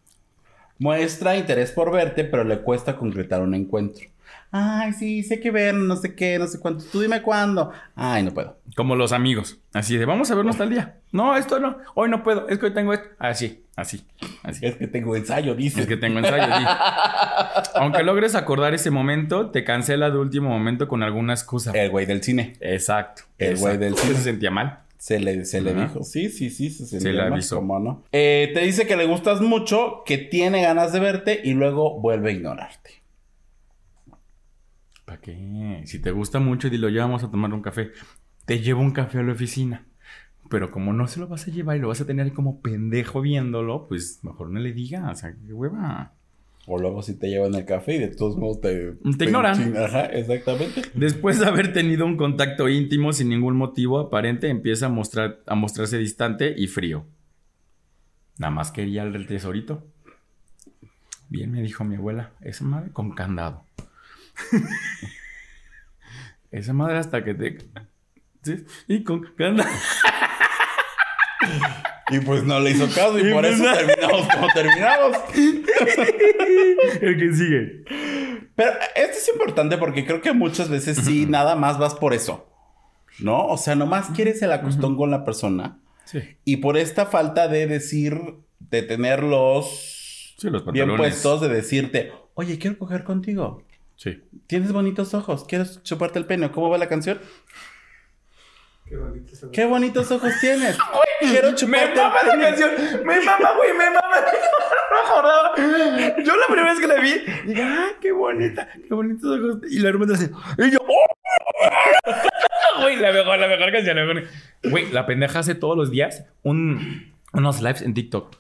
Muestra interés por verte, pero le cuesta concretar un encuentro. Ay, sí, sé que ver, no sé qué, no sé cuánto. Tú dime cuándo. Ay, no puedo. Como los amigos. Así de, vamos a vernos tal día. No, esto no. Hoy no puedo. Es que hoy tengo esto. Así, así, así. Es que tengo ensayo, dice. Es que tengo ensayo. sí. [laughs] Aunque logres acordar ese momento, te cancela de último momento con alguna excusa. El güey del cine. Exacto. El güey del cine. se sentía mal. Se le, se le dijo. Sí, sí, sí, se, Se sentía le mal, avisó. ¿cómo no? Eh, te dice que le gustas mucho, que tiene ganas de verte y luego vuelve a ignorarte. ¿Para qué? Si te gusta mucho, dilo, ya vamos a tomar un café. Te llevo un café a la oficina. Pero como no se lo vas a llevar y lo vas a tener como pendejo viéndolo, pues mejor no le digas. O sea, qué hueva. O luego si te llevan el café y de todos modos te... Te ignoran. ching- Ajá, exactamente. Después de haber tenido un contacto íntimo sin ningún motivo aparente, empieza a, mostrar, a mostrarse distante y frío. Nada más quería el tesorito. Bien, me dijo mi abuela, esa madre con candado. [laughs] esa madre hasta que te... Sí, y con. Y pues no le hizo caso y Y por pues eso terminamos como terminamos. [laughs] el que sigue. Pero esto es importante porque creo que muchas veces sí, nada más vas por eso. ¿No? O sea, nomás quieres el acostón con la persona. Sí. Y por esta falta de decir, de tenerlos Sí, los bien puestos, de decirte, oye, quiero coger contigo. Sí. Tienes bonitos ojos. ¿Quieres chuparte el pene? ¿Cómo va la canción? Qué bonito eso. ¡Qué bonitos ojos tienes! [laughs] Quiero Me chuparte mama el la canción. Me mama, güey, me mama. [laughs] No acordaba. Yo la primera vez que la vi, dije, ¡ay, qué bonita! ¡Qué bonitos ojos! Y la hermana hace, y yo, ¡oh! [laughs] Güey, la mejor, la mejor canción. la mejor. Güey, la pendeja hace todos los días un, unos lives en TikTok.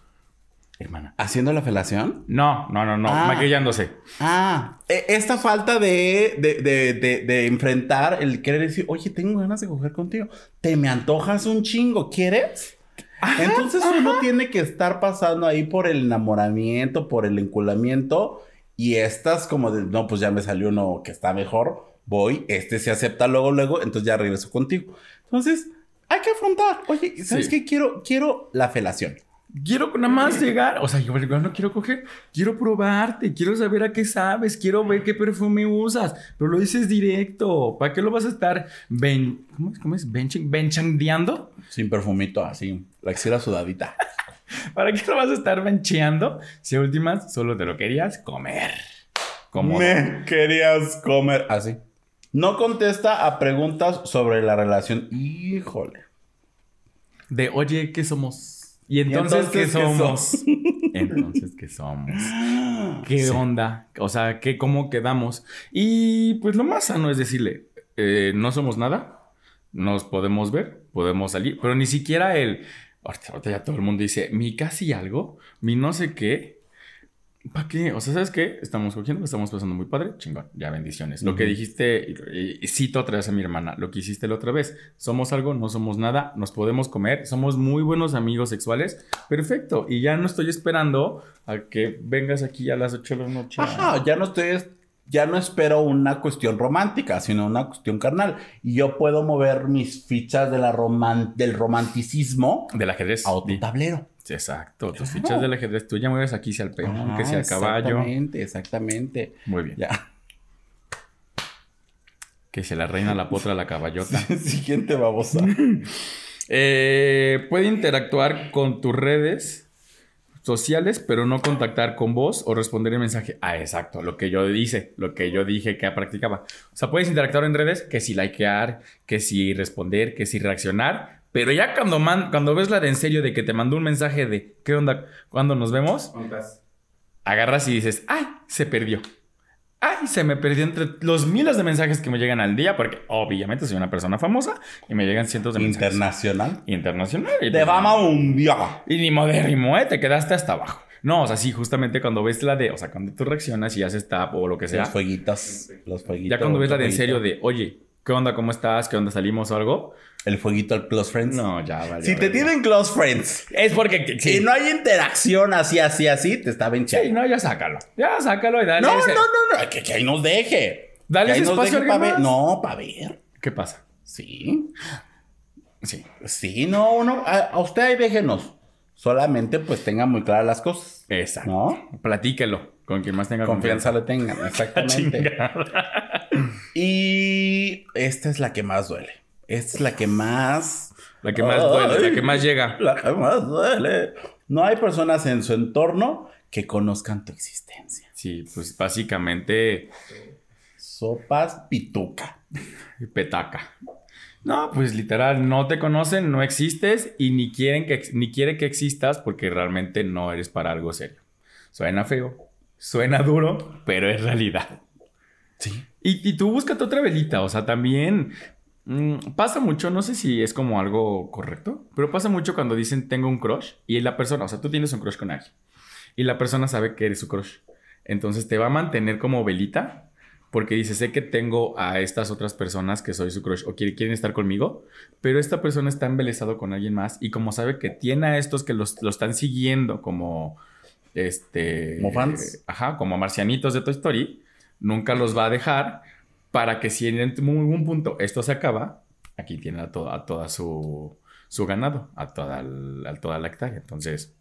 Hermana. ¿Haciendo la felación? No, no, no, no. Ah. Maquillándose. Ah, e- esta falta de, de, de, de, enfrentar el querer decir, oye, tengo ganas de coger contigo. Te me antojas un chingo, ¿quieres? Entonces uno tiene que estar pasando ahí por el enamoramiento, por el enculamiento. Y estas como de, no, pues ya me salió uno que está mejor. Voy, este se acepta luego, luego, entonces ya regreso contigo. Entonces, hay que afrontar. Oye, ¿sabes Sí. qué? Quiero, quiero la felación. Quiero nada más llegar, o sea, yo no quiero coger, quiero probarte, quiero saber a qué sabes, quiero ver qué perfume usas, pero lo dices directo, ¿para qué lo vas a estar ben, ¿cómo es? ¿Cómo es? Benchandeando? Sin perfumito, así, la axila sudadita. [laughs] ¿Para qué lo vas a estar bencheando si a últimas solo te lo querías comer? Como Me querías comer así. No contesta a preguntas sobre la relación. Híjole. de, oye, ¿qué somos? Y entonces, entonces ¿qué qué somos? entonces, ¿qué somos? [laughs] [gasps] ¿Qué Sí. onda? O sea, ¿qué, ¿cómo quedamos? Y pues lo más sano es decirle, eh, no somos nada, nos podemos ver, podemos salir, pero ni siquiera el, ahorita ya todo el mundo dice, mi casi algo, mi no sé qué. ¿Para qué? O sea, ¿sabes qué? Estamos cogiendo, estamos pasando muy padre. Chingón, ya bendiciones. Lo que Ujú. dijiste, y- y cito otra vez a mi hermana, lo que hiciste la otra vez. Somos algo, no somos nada, nos podemos comer, somos muy buenos amigos sexuales. Perfecto. Y ya no estoy esperando a que vengas aquí a las 8 de la noche. Ajá, ya no estoy. Ya no espero una cuestión romántica, sino una cuestión carnal. Y yo puedo mover mis fichas de la roman- del romanticismo Del ajedrez. a otro Di- tablero. Exacto, tus Claro. fichas del ajedrez. Tú ya mueves aquí sea el peón, Ajá, que sea el caballo. Exactamente, exactamente. Muy bien. Ya. Que sea la reina, la potra, la caballota. [laughs] Siguiente babosa. [laughs] Eh, puede interactuar con tus redes sociales, pero no contactar con vos o responder el mensaje. Ah, exacto, lo que yo dice, lo que yo dije que practicaba. O sea, puedes interactuar en redes, que si likear, que si responder, que si reaccionar, pero ya cuando, man- cuando ves la de en serio de que te mandó un mensaje de ¿qué onda? ¿Cuándo nos vemos? ¿Cuántas? Agarras y dices, ¡ay! Se perdió. ¡Ay! Se me perdió entre los miles de mensajes que me llegan al día, porque obviamente soy una persona famosa y me llegan cientos de mensajes. Internacional. Internacional. Y De pues, fama mundial. Y ni modérrimo, ¿eh? Te quedaste hasta abajo. No, o sea, sí, justamente cuando ves la de, o sea, cuando tú reaccionas y haces tap o lo que sea, Los fueguitos. Los fueguitos. ya cuando ves la de en serio de, oye, ¿qué onda? ¿Cómo estás? ¿Qué onda? ¿Salimos o algo? El fueguito al close friends. No, ya vale. Si te tienen close friends Es porque que- sí. y no hay interacción así, así, así, te está bien Sí, no, ya sácalo. Ya sácalo y dale. No, no, ese- no, no, que, que ahí nos deje. Dale ese espacio a deje alguien pa' ver. No, para ver. ¿Qué pasa? Sí. Sí. Sí, no, uno. A, a usted ahí déjenos. Solamente pues tenga muy claras las cosas. Exacto. ¿No? Platíquelo con quien más tenga Confianza le tengan, [laughs] exactamente. Y esta es la que más duele. Esta es la que más. La que más duele, la que más llega. La que más duele. No hay personas en su entorno que conozcan tu existencia. Sí, pues básicamente Sopas pituca. petaca. No, pues literal, no te conocen, no existes y ni quieren que ni quiere que existas porque realmente no eres para algo serio. Suena feo, suena duro, pero es realidad. Sí. Y, y tú búscate otra velita, o sea, también mm, pasa mucho, no sé si es como algo correcto, pero pasa mucho cuando dicen tengo un crush y la persona, o sea, tú tienes un crush con alguien y la persona sabe que eres su crush. Entonces te va a mantener como velita porque dice, sé que tengo a estas otras personas que soy su crush o quiere- quieren estar conmigo, pero esta persona está embelesado con alguien más y como sabe que tiene a estos que los, lo están siguiendo como este Como fans. ajá, como marcianitos de Toy Story, nunca los va a dejar para que si en algún punto esto se acaba, aquí tiene a toda, a toda su, su ganado, a toda, el- a toda la hectárea. Entonces,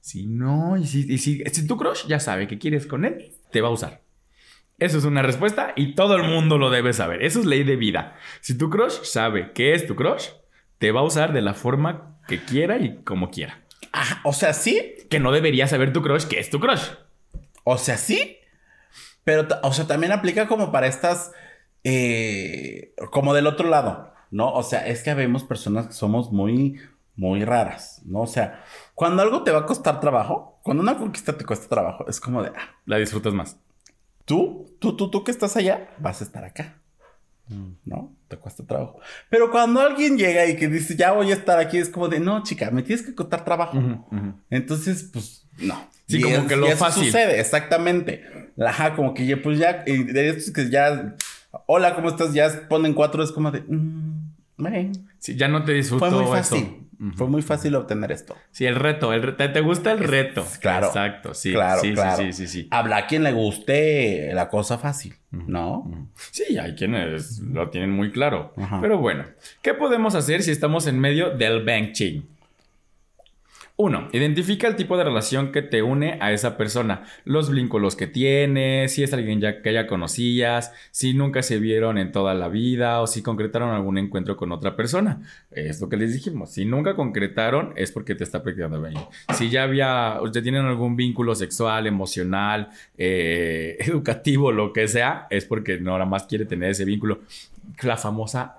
si no, y si, y si, si tu crush ya sabe que quieres con él, te va a usar. Eso es una respuesta y todo el mundo lo debe saber. Eso es ley de vida. Si tu crush sabe que es tu crush, te va a usar de la forma que quiera y como quiera. O sea, sí. Que no debería saber tu crush que es tu crush. O sea, sí. Pero, o sea, también aplica como para estas, eh, como del otro lado, ¿no? O sea, es que vemos personas que somos muy, muy raras, ¿no? O sea, cuando algo te va a costar trabajo, cuando una conquista te cuesta trabajo, es como de, ah, La disfrutas más. tú, tú, tú, tú que estás allá, vas a estar acá. ¿No? Te cuesta trabajo. Pero cuando alguien llega y que dice, ya voy a estar aquí, es como de, no, chica, me tienes que costar trabajo. Entonces, pues, no. Sí, Y como es- que lo y eso fácil. sucede, exactamente. Ajá, como que ya, pues ya, y de estos que ya, hola, ¿cómo estás? Ya ponen cuatro, es como de, mm, bueno, Sí, ya no te disfruto fue muy eso. Fue muy fácil obtener esto. Sí, el reto, el ¿te, te gusta el reto? claro. Exacto, sí. claro, sí, sí, claro. Sí, sí, sí. Habla a quien le guste la cosa fácil, ¿no? Sí, hay quienes lo tienen muy claro. Pero bueno, ¿qué podemos hacer si estamos en medio del banking? Uno, identifica el tipo de relación que te une a esa persona, los vínculos que tiene, si es alguien ya que ya conocías, si nunca se vieron en toda la vida o si concretaron algún encuentro con otra persona. Es lo que les dijimos. Si nunca concretaron es porque te está practicando banking. Si ya había, ya tienen algún vínculo sexual, emocional, eh, [laughs] educativo, lo que sea, es porque no nada más quiere tener ese vínculo. La famosa,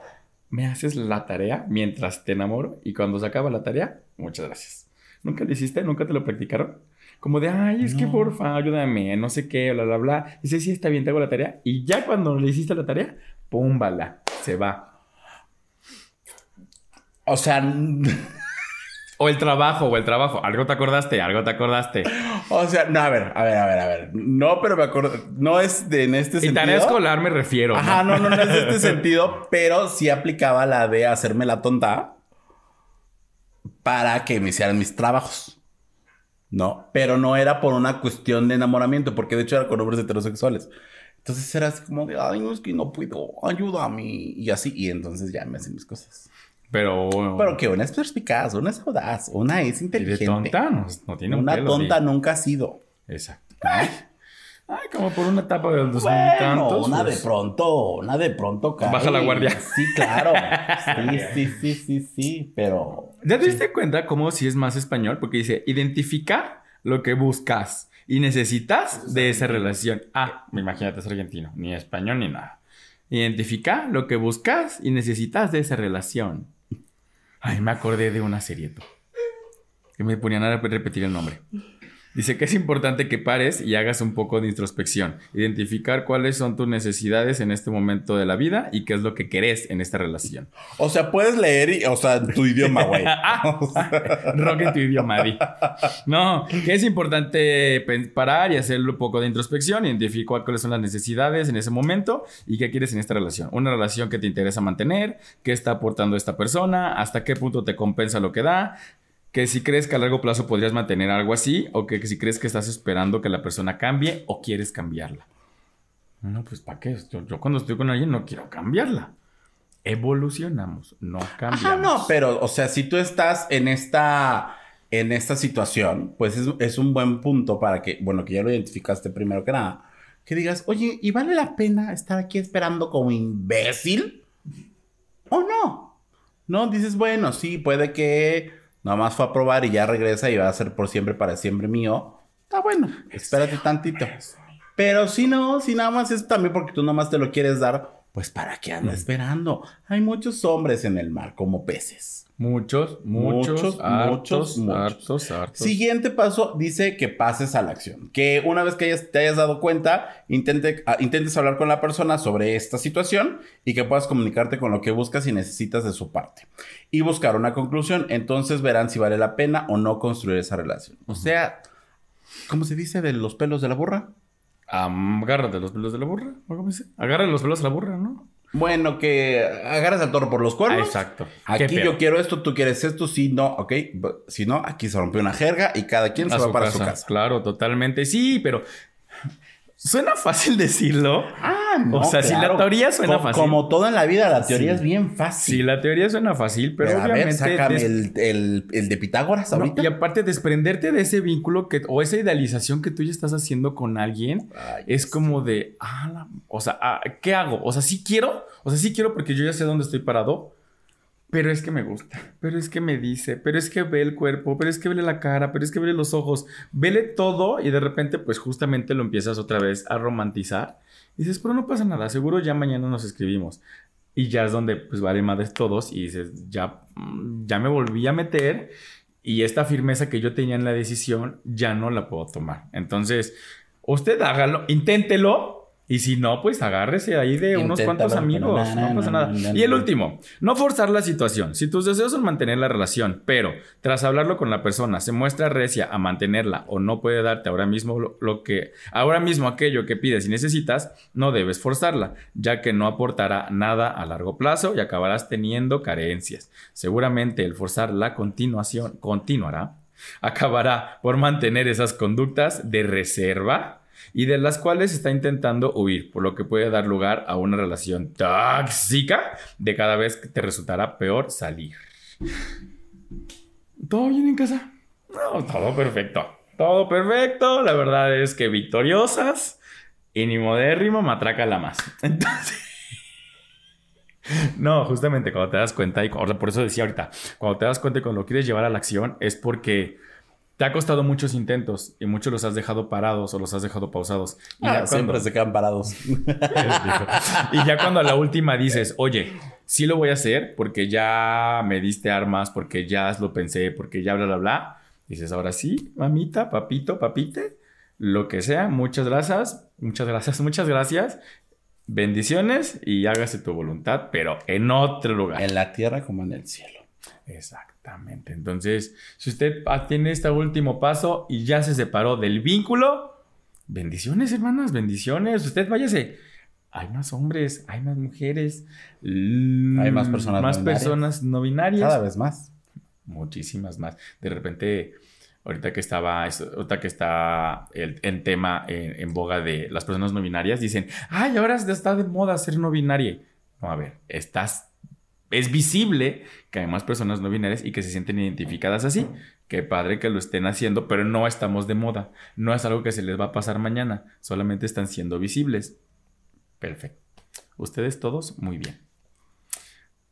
me haces la tarea mientras te enamoro y cuando se acaba la tarea, muchas gracias. ¿Nunca lo hiciste? ¿Nunca te lo practicaron? Como de, ay, es que porfa, ayúdame, no sé qué, bla, bla, bla. Dice, sí, está bien, te hago la tarea. Y ya cuando le hiciste la tarea, pum, bala, se va. O sea, [laughs] O el trabajo, o el trabajo. Algo te acordaste, algo te acordaste. o sea, no, a ver, a ver, a ver, a ver. No, pero me acuerdo, no es de en este Y sentido. tarea escolar me refiero. Ajá, no, no, no es de este [laughs] sentido, pero sí aplicaba la de hacerme la tonta para que me hicieran mis trabajos. No, pero no era por una cuestión de enamoramiento, porque de hecho era con hombres heterosexuales. Entonces era así como de, ay, no, es que no puedo, ayúdame. Y así, y entonces ya me hacen mis cosas. Pero, Pero que una es perspicaz, una es audaz, una es y de inteligente. tonta no, no tiene un una pelo, tonta nunca ha sido. Exacto. Ay, ay, como por una etapa del dos mil Bueno, tantos. una pues. de pronto, una de pronto cae. Baja la guardia. Sí, claro. [laughs] Sí, sí, sí, sí, sí, pero... ¿Ya te diste cuenta cómo si es más español? Porque dice, identifica lo que buscas y necesitas de esa relación. Ah, imagínate, es argentino, ni español ni nada. Identifica lo que buscas y necesitas de esa relación. Ay, me acordé de una serie, tú, que me ponían a repetir el nombre. Dice que es importante que pares y hagas un poco de introspección. Identificar cuáles son tus necesidades en este momento de la vida y qué es lo que querés en esta relación. O sea, puedes leer, y, o sea, tu idioma, güey. [laughs] Rock en tu idioma, Di. No, que es importante parar y hacer un poco de introspección, identificar cuáles son las necesidades en ese momento y qué quieres en esta relación. Una relación que te interesa mantener, qué está aportando esta persona, hasta qué punto te compensa lo que da, que si crees que a largo plazo podrías mantener algo así o que si crees que estás esperando que la persona cambie o quieres cambiarla. No, pues ¿para qué? Yo, yo cuando estoy con alguien no quiero cambiarla. Evolucionamos, no cambiamos. Ajá, no, pero, o sea, si tú estás en esta, en esta situación, pues es, es un buen punto para que, bueno, que ya lo identificaste primero que nada, que digas, oye, ¿y vale la pena estar aquí esperando como imbécil? ¿O no? No, dices, bueno, sí, puede que nada más fue a probar y ya regresa y va a ser por siempre, para siempre mío. Está bueno, espérate tantito. Pero si no, si nada más es también porque tú nada más te lo quieres dar, pues ¿para qué anda esperando? Hay muchos hombres en el mar como peces. Muchos, muchos, Muchos, hartos, muchos, hartos, hartos. Siguiente paso dice que pases a la acción. Que una vez que hayas- te hayas dado cuenta, intente, ah, intentes hablar con la persona sobre esta situación y que puedas comunicarte con lo que buscas y necesitas de su parte. Y buscar una conclusión. Entonces verán si vale la pena o no construir esa relación. O sea, ¿cómo se dice de los pelos de la burra? Agárrate los pelos de la burra. ¿o ¿Cómo dice? Agarra los pelos de la burra, ¿no? Bueno, que agarras al toro por los Ah, cuernos. exacto. Aquí yo quiero esto, tú quieres esto, si no, ok. Si no, aquí se rompió una jerga y cada quien se va para casa. su casa. Claro, totalmente. Sí, pero suena fácil decirlo. Ah, no, O sea, si la teoría suena fácil. Como todo en la vida, la teoría Sí. es bien fácil. Sí, la teoría suena fácil, pero, pero a ver, obviamente. sácame des- el, el- el de Pitágoras No, ahorita. y aparte, desprenderte de ese vínculo que, o esa idealización que tú ya estás haciendo con alguien, Ay, es como de, ah, la- o sea, ah, ¿qué hago? O sea, sí quiero, o sea, sí quiero porque yo ya sé dónde estoy parado, pero es que me gusta, pero es que me dice, pero es que ve el cuerpo, pero es que ve la cara, pero es que ve los ojos, vele todo y de repente pues justamente lo empiezas otra vez a romantizar. Y dices, pero no pasa nada, seguro ya mañana nos escribimos. Y ya es donde pues vale madres todos y dices, ya, mm, ya me volví a meter y esta firmeza que yo tenía en la decisión ya no la puedo tomar. Entonces, usted hágalo, inténtelo, y si no, pues agárrese ahí de unos cuantos amigos. no, No, no, pasa nada. no, y el último, no forzar la situación. Si tus deseos son mantener la relación, pero tras hablarlo con la persona se muestra recia a mantenerla o no puede darte ahora mismo lo, lo que ahora mismo aquello que pides y necesitas, no debes forzarla, ya que no aportará nada a largo plazo y acabarás teniendo carencias. Seguramente el forzar la continuación continuará acabará por mantener esas conductas de reserva y de las cuales está intentando huir, por lo que puede dar lugar a una relación tóxica de cada vez que te resultará peor salir. ¿Todo bien en casa? No, todo perfecto. Todo perfecto. La verdad es que victoriosas y ni modérrimo matraca la más. [laughs] Entonces... No, justamente cuando te das cuenta, y por eso decía ahorita, cuando te das cuenta y cuando lo quieres llevar a la acción es porque te ha costado muchos intentos y muchos los has dejado parados o los has dejado pausados. Y Ah, ya siempre se quedan parados. [laughs] y ya cuando a la última dices, oye, sí lo voy a hacer porque ya me diste armas, porque ya lo pensé, porque ya bla, bla, bla. Dices, ahora sí, mamita, papito, papite, lo que sea, muchas gracias, muchas gracias, [laughs] muchas gracias. Bendiciones y hágase tu voluntad, pero en otro lugar. en la tierra como en el cielo. Exactamente. Entonces, si usted tiene este último paso y ya se separó del vínculo, bendiciones, hermanas, bendiciones. Usted váyase. Hay más hombres, hay más mujeres, Hay más personas más no binarias. personas no binarias, Cada vez más. muchísimas más. De repente, ahorita que estaba, ahorita que está el, en tema en, en boga de las personas no binarias, dicen, ay, ahora está de moda ser no binaria. No, a ver, estás es visible que hay más personas no binarias y que se sienten identificadas así. Qué padre que lo estén haciendo, pero no estamos de moda. No es algo que se les va a pasar mañana. Solamente están siendo visibles. Perfecto. Ustedes todos muy bien.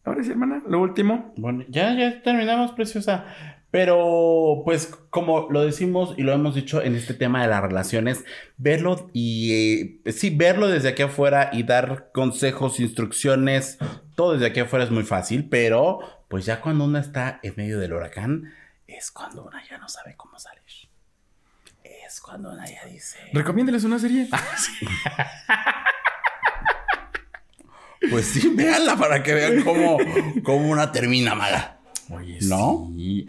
Ahora sí, hermana, lo último. Bueno, ya, ya terminamos, preciosa. Pero, pues, como lo decimos y lo hemos dicho en este tema de las relaciones, verlo y eh, sí, verlo desde aquí afuera y dar consejos, instrucciones, todo desde aquí afuera es muy fácil, pero pues ya cuando uno está en medio del huracán, es cuando una ya no sabe cómo salir. Es cuando una ya dice, Recomiéndeles una serie. [laughs] [laughs] pues sí, véanla para que vean cómo, cómo una termina mala. Oye, ¿No? sí.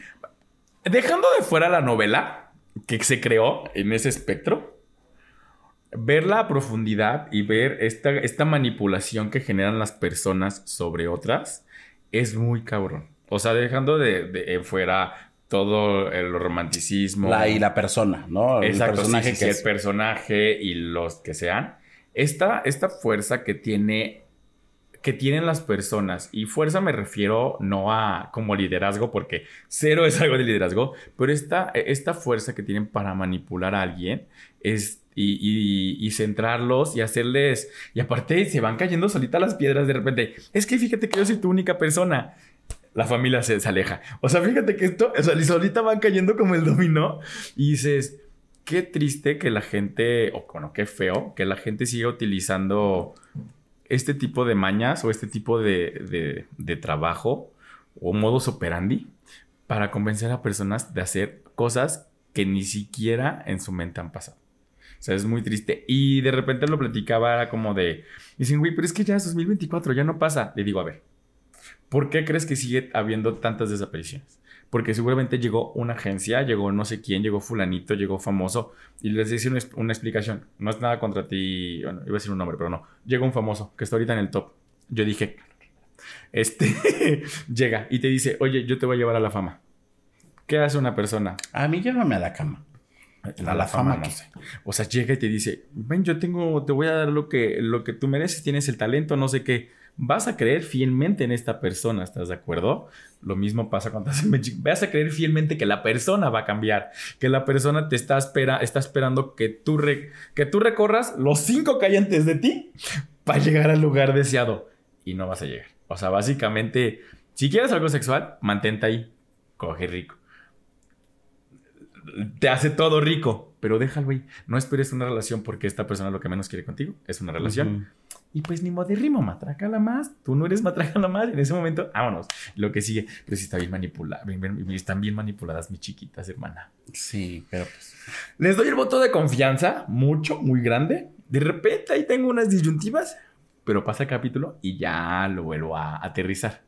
Dejando de fuera la novela que se creó en ese espectro, verla a profundidad y ver esta, esta manipulación que generan las personas sobre otras es muy cabrón. O sea, dejando de, de fuera todo el romanticismo. La y la persona, ¿no? El personaje sí, sí, que es. personaje y los que sean. Esta, esta fuerza que tiene que tienen las personas y fuerza me refiero no a como liderazgo porque cero es algo de liderazgo pero esta, esta fuerza que tienen para manipular a alguien es y, y- y centrarlos y hacerles y aparte se van cayendo solitas las piedras de repente. Es que fíjate que yo soy tu única persona. La familia se, se aleja. O sea fíjate que esto o sea, solita van cayendo como el dominó y dices qué triste que la gente, o bueno, qué feo, que la gente siga utilizando este tipo de mañas o este tipo de, de- trabajo o modus operandi para convencer a personas de hacer cosas que ni siquiera en su mente han pasado. O sea, es muy triste. Y de repente lo platicaba, era como de, dicen, güey, pero es que ya es 2024, ya no pasa. Le digo, a ver, ¿por qué crees que sigue habiendo tantas desapariciones? Porque seguramente llegó una agencia, llegó no sé quién, llegó fulanito, llegó famoso y les dice una, una explicación. No es nada contra ti, bueno, iba a decir un nombre, pero no. Llega un famoso que está ahorita en el top. Yo dije, este, [laughs] llega y te dice, oye, yo te voy a llevar a la fama. ¿Qué hace una persona? A mí llévame a la cama. A la fama, no ¿qué? sé. O sea, llega y te dice, ven, yo tengo, te voy a dar lo que, lo que tú mereces, tienes el talento, no sé qué. Vas a creer fielmente en esta persona, ¿estás de acuerdo? Lo mismo pasa cuando haces Magic. Vas a creer fielmente que la persona va a cambiar, que la persona te está, espera, está esperando que tú, que tú recorras los cinco hay antes de ti para llegar al lugar deseado y no vas a llegar. O sea, básicamente Si quieres algo sexual, mantente ahí. Coge rico. Te hace todo rico, pero déjalo ahí. No esperes una relación porque esta persona lo que menos quiere contigo es una relación. Y pues ni modérrimo, matrácala más. Tú no eres matrácala más. En ese momento, vámonos. Lo que sigue. Pero si está bien manipulada. están bien manipuladas mis chiquitas, hermana. Sí, pero pues. Les doy el voto de confianza, mucho, muy grande. De repente ahí tengo unas disyuntivas, pero pasa el capítulo y ya lo vuelvo a aterrizar.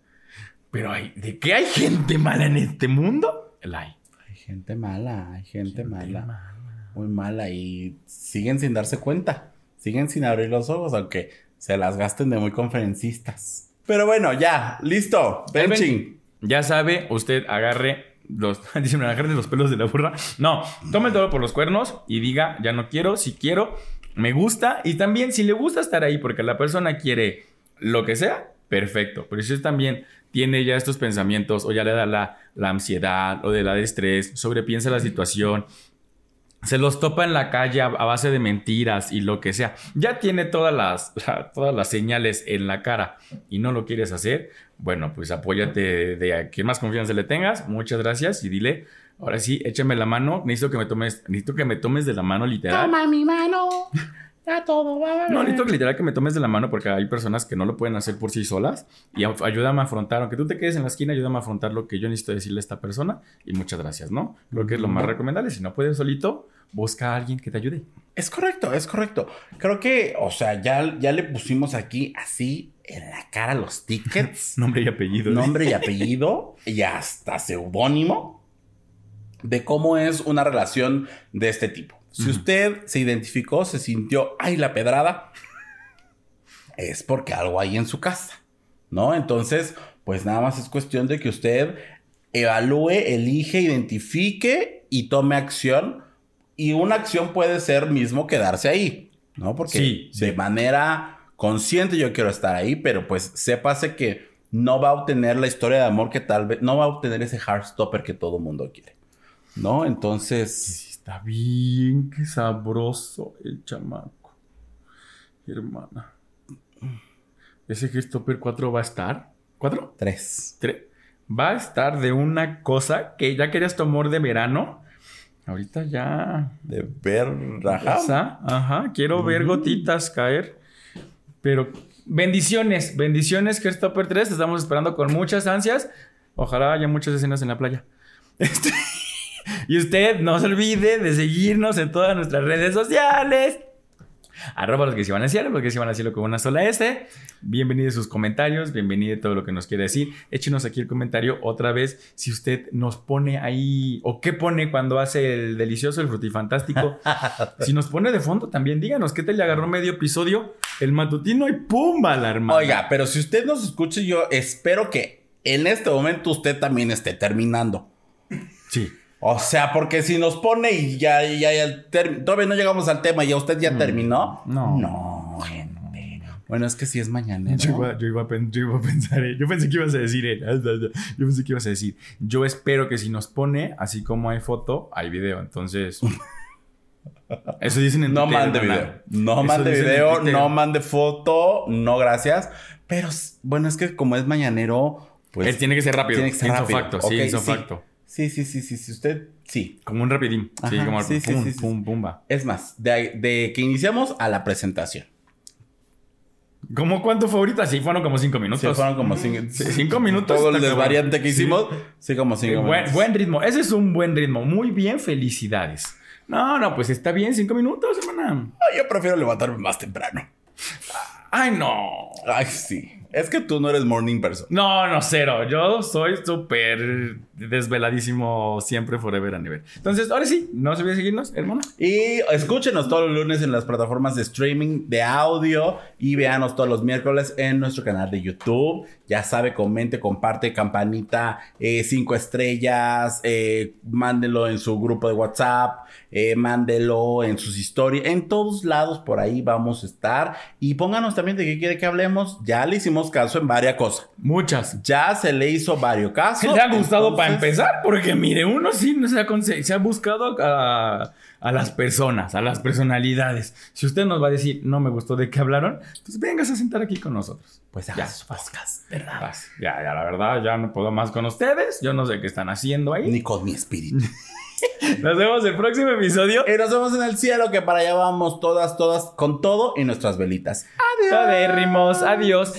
Pero hay, ¿de qué hay gente mala en este mundo? La hay. Hay gente mala, hay gente, Gente mala. mala. Muy mala. Y siguen sin darse cuenta. Siguen sin abrir los ojos, aunque se las gasten de muy conferencistas. Pero bueno, ya, listo. Benching. Ya sabe, usted agarre los, [laughs] dicen, los pelos de la burra. No, tome el toro por los cuernos y diga, ya no quiero, si quiero, me gusta. Y también, si le gusta estar ahí porque la persona quiere lo que sea, perfecto. Pero si usted también tiene ya estos pensamientos o ya le da la, la ansiedad o de la de estrés, sobrepiensa la situación, se los topa en la calle a, base de mentiras y lo que sea. Ya tiene todas las, [laughs] la- todas las señales en la cara y no lo quieres hacer. Bueno, pues apóyate de a quien más confianza le tengas. Muchas gracias y dile, ahora sí, échame la mano. Necesito que me tomes, necesito que me tomes de la mano literal. mi mano. [laughs] Ya todo va No, necesito que literal que me tomes de la mano porque hay personas que no lo pueden hacer por sí solas y a- ayúdame a afrontar, aunque tú te quedes en la esquina, ayúdame a afrontar lo que yo necesito decirle a esta persona y muchas gracias, ¿no? Creo que es lo más recomendable. Si no puedes solito, busca a alguien que te ayude. Es correcto, es correcto. Creo que, o sea, ya, ya le pusimos aquí así en la cara los tickets. [laughs] Nombre y apellido. nombre y apellido y hasta seudónimo de cómo es una relación de este tipo. Si usted se identificó, se sintió, ay, la pedrada, es porque algo hay en su casa, ¿no? Entonces, pues nada más es cuestión de que usted evalúe, elige, identifique y tome acción. Y una acción puede ser mismo quedarse ahí, ¿no? Porque Sí, sí. de manera consciente yo quiero estar ahí, pero pues sépase que no va a obtener la historia de amor que tal vez, no va a obtener ese heartstopper que todo mundo quiere, ¿no? Entonces, está bien, qué sabroso el chamaco. Hermana. ¿Ese Christopher 4 va a estar? ¿Cuatro? tres. Tre- Va a estar de una cosa que ya querías tu amor de verano. Ahorita ya. De ver, ajá. Ajá. Quiero ver gotitas caer. Pero bendiciones, bendiciones, Christopher 3. Te estamos esperando con muchas ansias. Ojalá haya muchas escenas en la playa. Este- y usted no se olvide de seguirnos en todas nuestras redes sociales. Arroba los que se van al cielo, los que se van al cielo con una sola S. Bienvenidos sus comentarios, bienvenido todo lo que nos quiere decir. Échenos aquí el comentario otra vez si usted nos pone ahí o qué pone cuando hace el delicioso, el frutifantástico. [laughs] si nos pone de fondo también, díganos qué te le agarró medio episodio, el matutino y ¡pumba! La hermana. Oiga, pero si usted nos escucha, yo espero que en este momento usted también esté terminando. Sí. O sea, porque si nos pone y ya, ya, ya todavía no llegamos al tema y ya usted ya terminó. Mm, no. No, gente. Bueno, es que sí es mañana. Yo iba, yo iba a yo iba a pensar, yo pensé que ibas a decir, eh, yo pensé que ibas a decir, yo espero que si nos pone, así como hay foto, hay video, entonces... [laughs] Eso dicen en No Twitter, mande video. No Eso mande video, no mande foto, no gracias. Pero bueno, es que como es mañanero, pues. Él tiene que ser rápido, tiene que ser rápido. facto, sí, Ok, ipso sí. facto. Sí, sí, sí, sí, sí. Usted, sí. Como un rapidín. sí, como sí, pum, sí, sí. pum, pumba. Es más, de, de que iniciamos a la presentación. ¿Cómo cuánto fue ahorita? Sí, fueron como cinco minutos. Sí, fueron como cinco, minutos. Todo el cabrón. que hicimos, sí, como cinco buen, minutos. buen ritmo. Ese es un buen ritmo. Muy bien, felicidades. No, no, pues está bien, cinco minutos, hermana. Ay, Yo prefiero levantarme más temprano. Ay, no. Ay, sí. Es que tú no eres morning person. No, no, cero. Yo soy súper desveladísimo siempre, forever and ever. Entonces, ahora sí, no se olvide seguirnos, hermana. Y escúchenos todos los lunes en las plataformas de streaming de audio y véanos todos los miércoles en nuestro canal de YouTube. Ya sabe, comente, comparte, campanita, eh, cinco estrellas, eh, mándelo en su grupo de WhatsApp, eh, mándelo en sus historias, en todos lados por ahí vamos a estar. Y pónganos también de qué quiere que hablemos. Ya le hicimos caso en varias cosas. Muchas. Ya se le hizo varios casos. [laughs] ¿Le ha gustado para empezar? Porque mire, uno sí se ha, se ha buscado a, a las personas, a las personalidades. Si usted nos va a decir, no me gustó de qué hablaron, pues vengas a sentar aquí con nosotros. Pues Ya. su podcast. verdad. Ya, ya, la verdad, ya no puedo más con ustedes. Yo no sé qué están haciendo ahí. Ni con mi espíritu. [laughs] Nos vemos el próximo episodio. y nos vemos en el cielo, que para allá vamos todas, todas, con todo y nuestras velitas. Todérrimos. Adiós.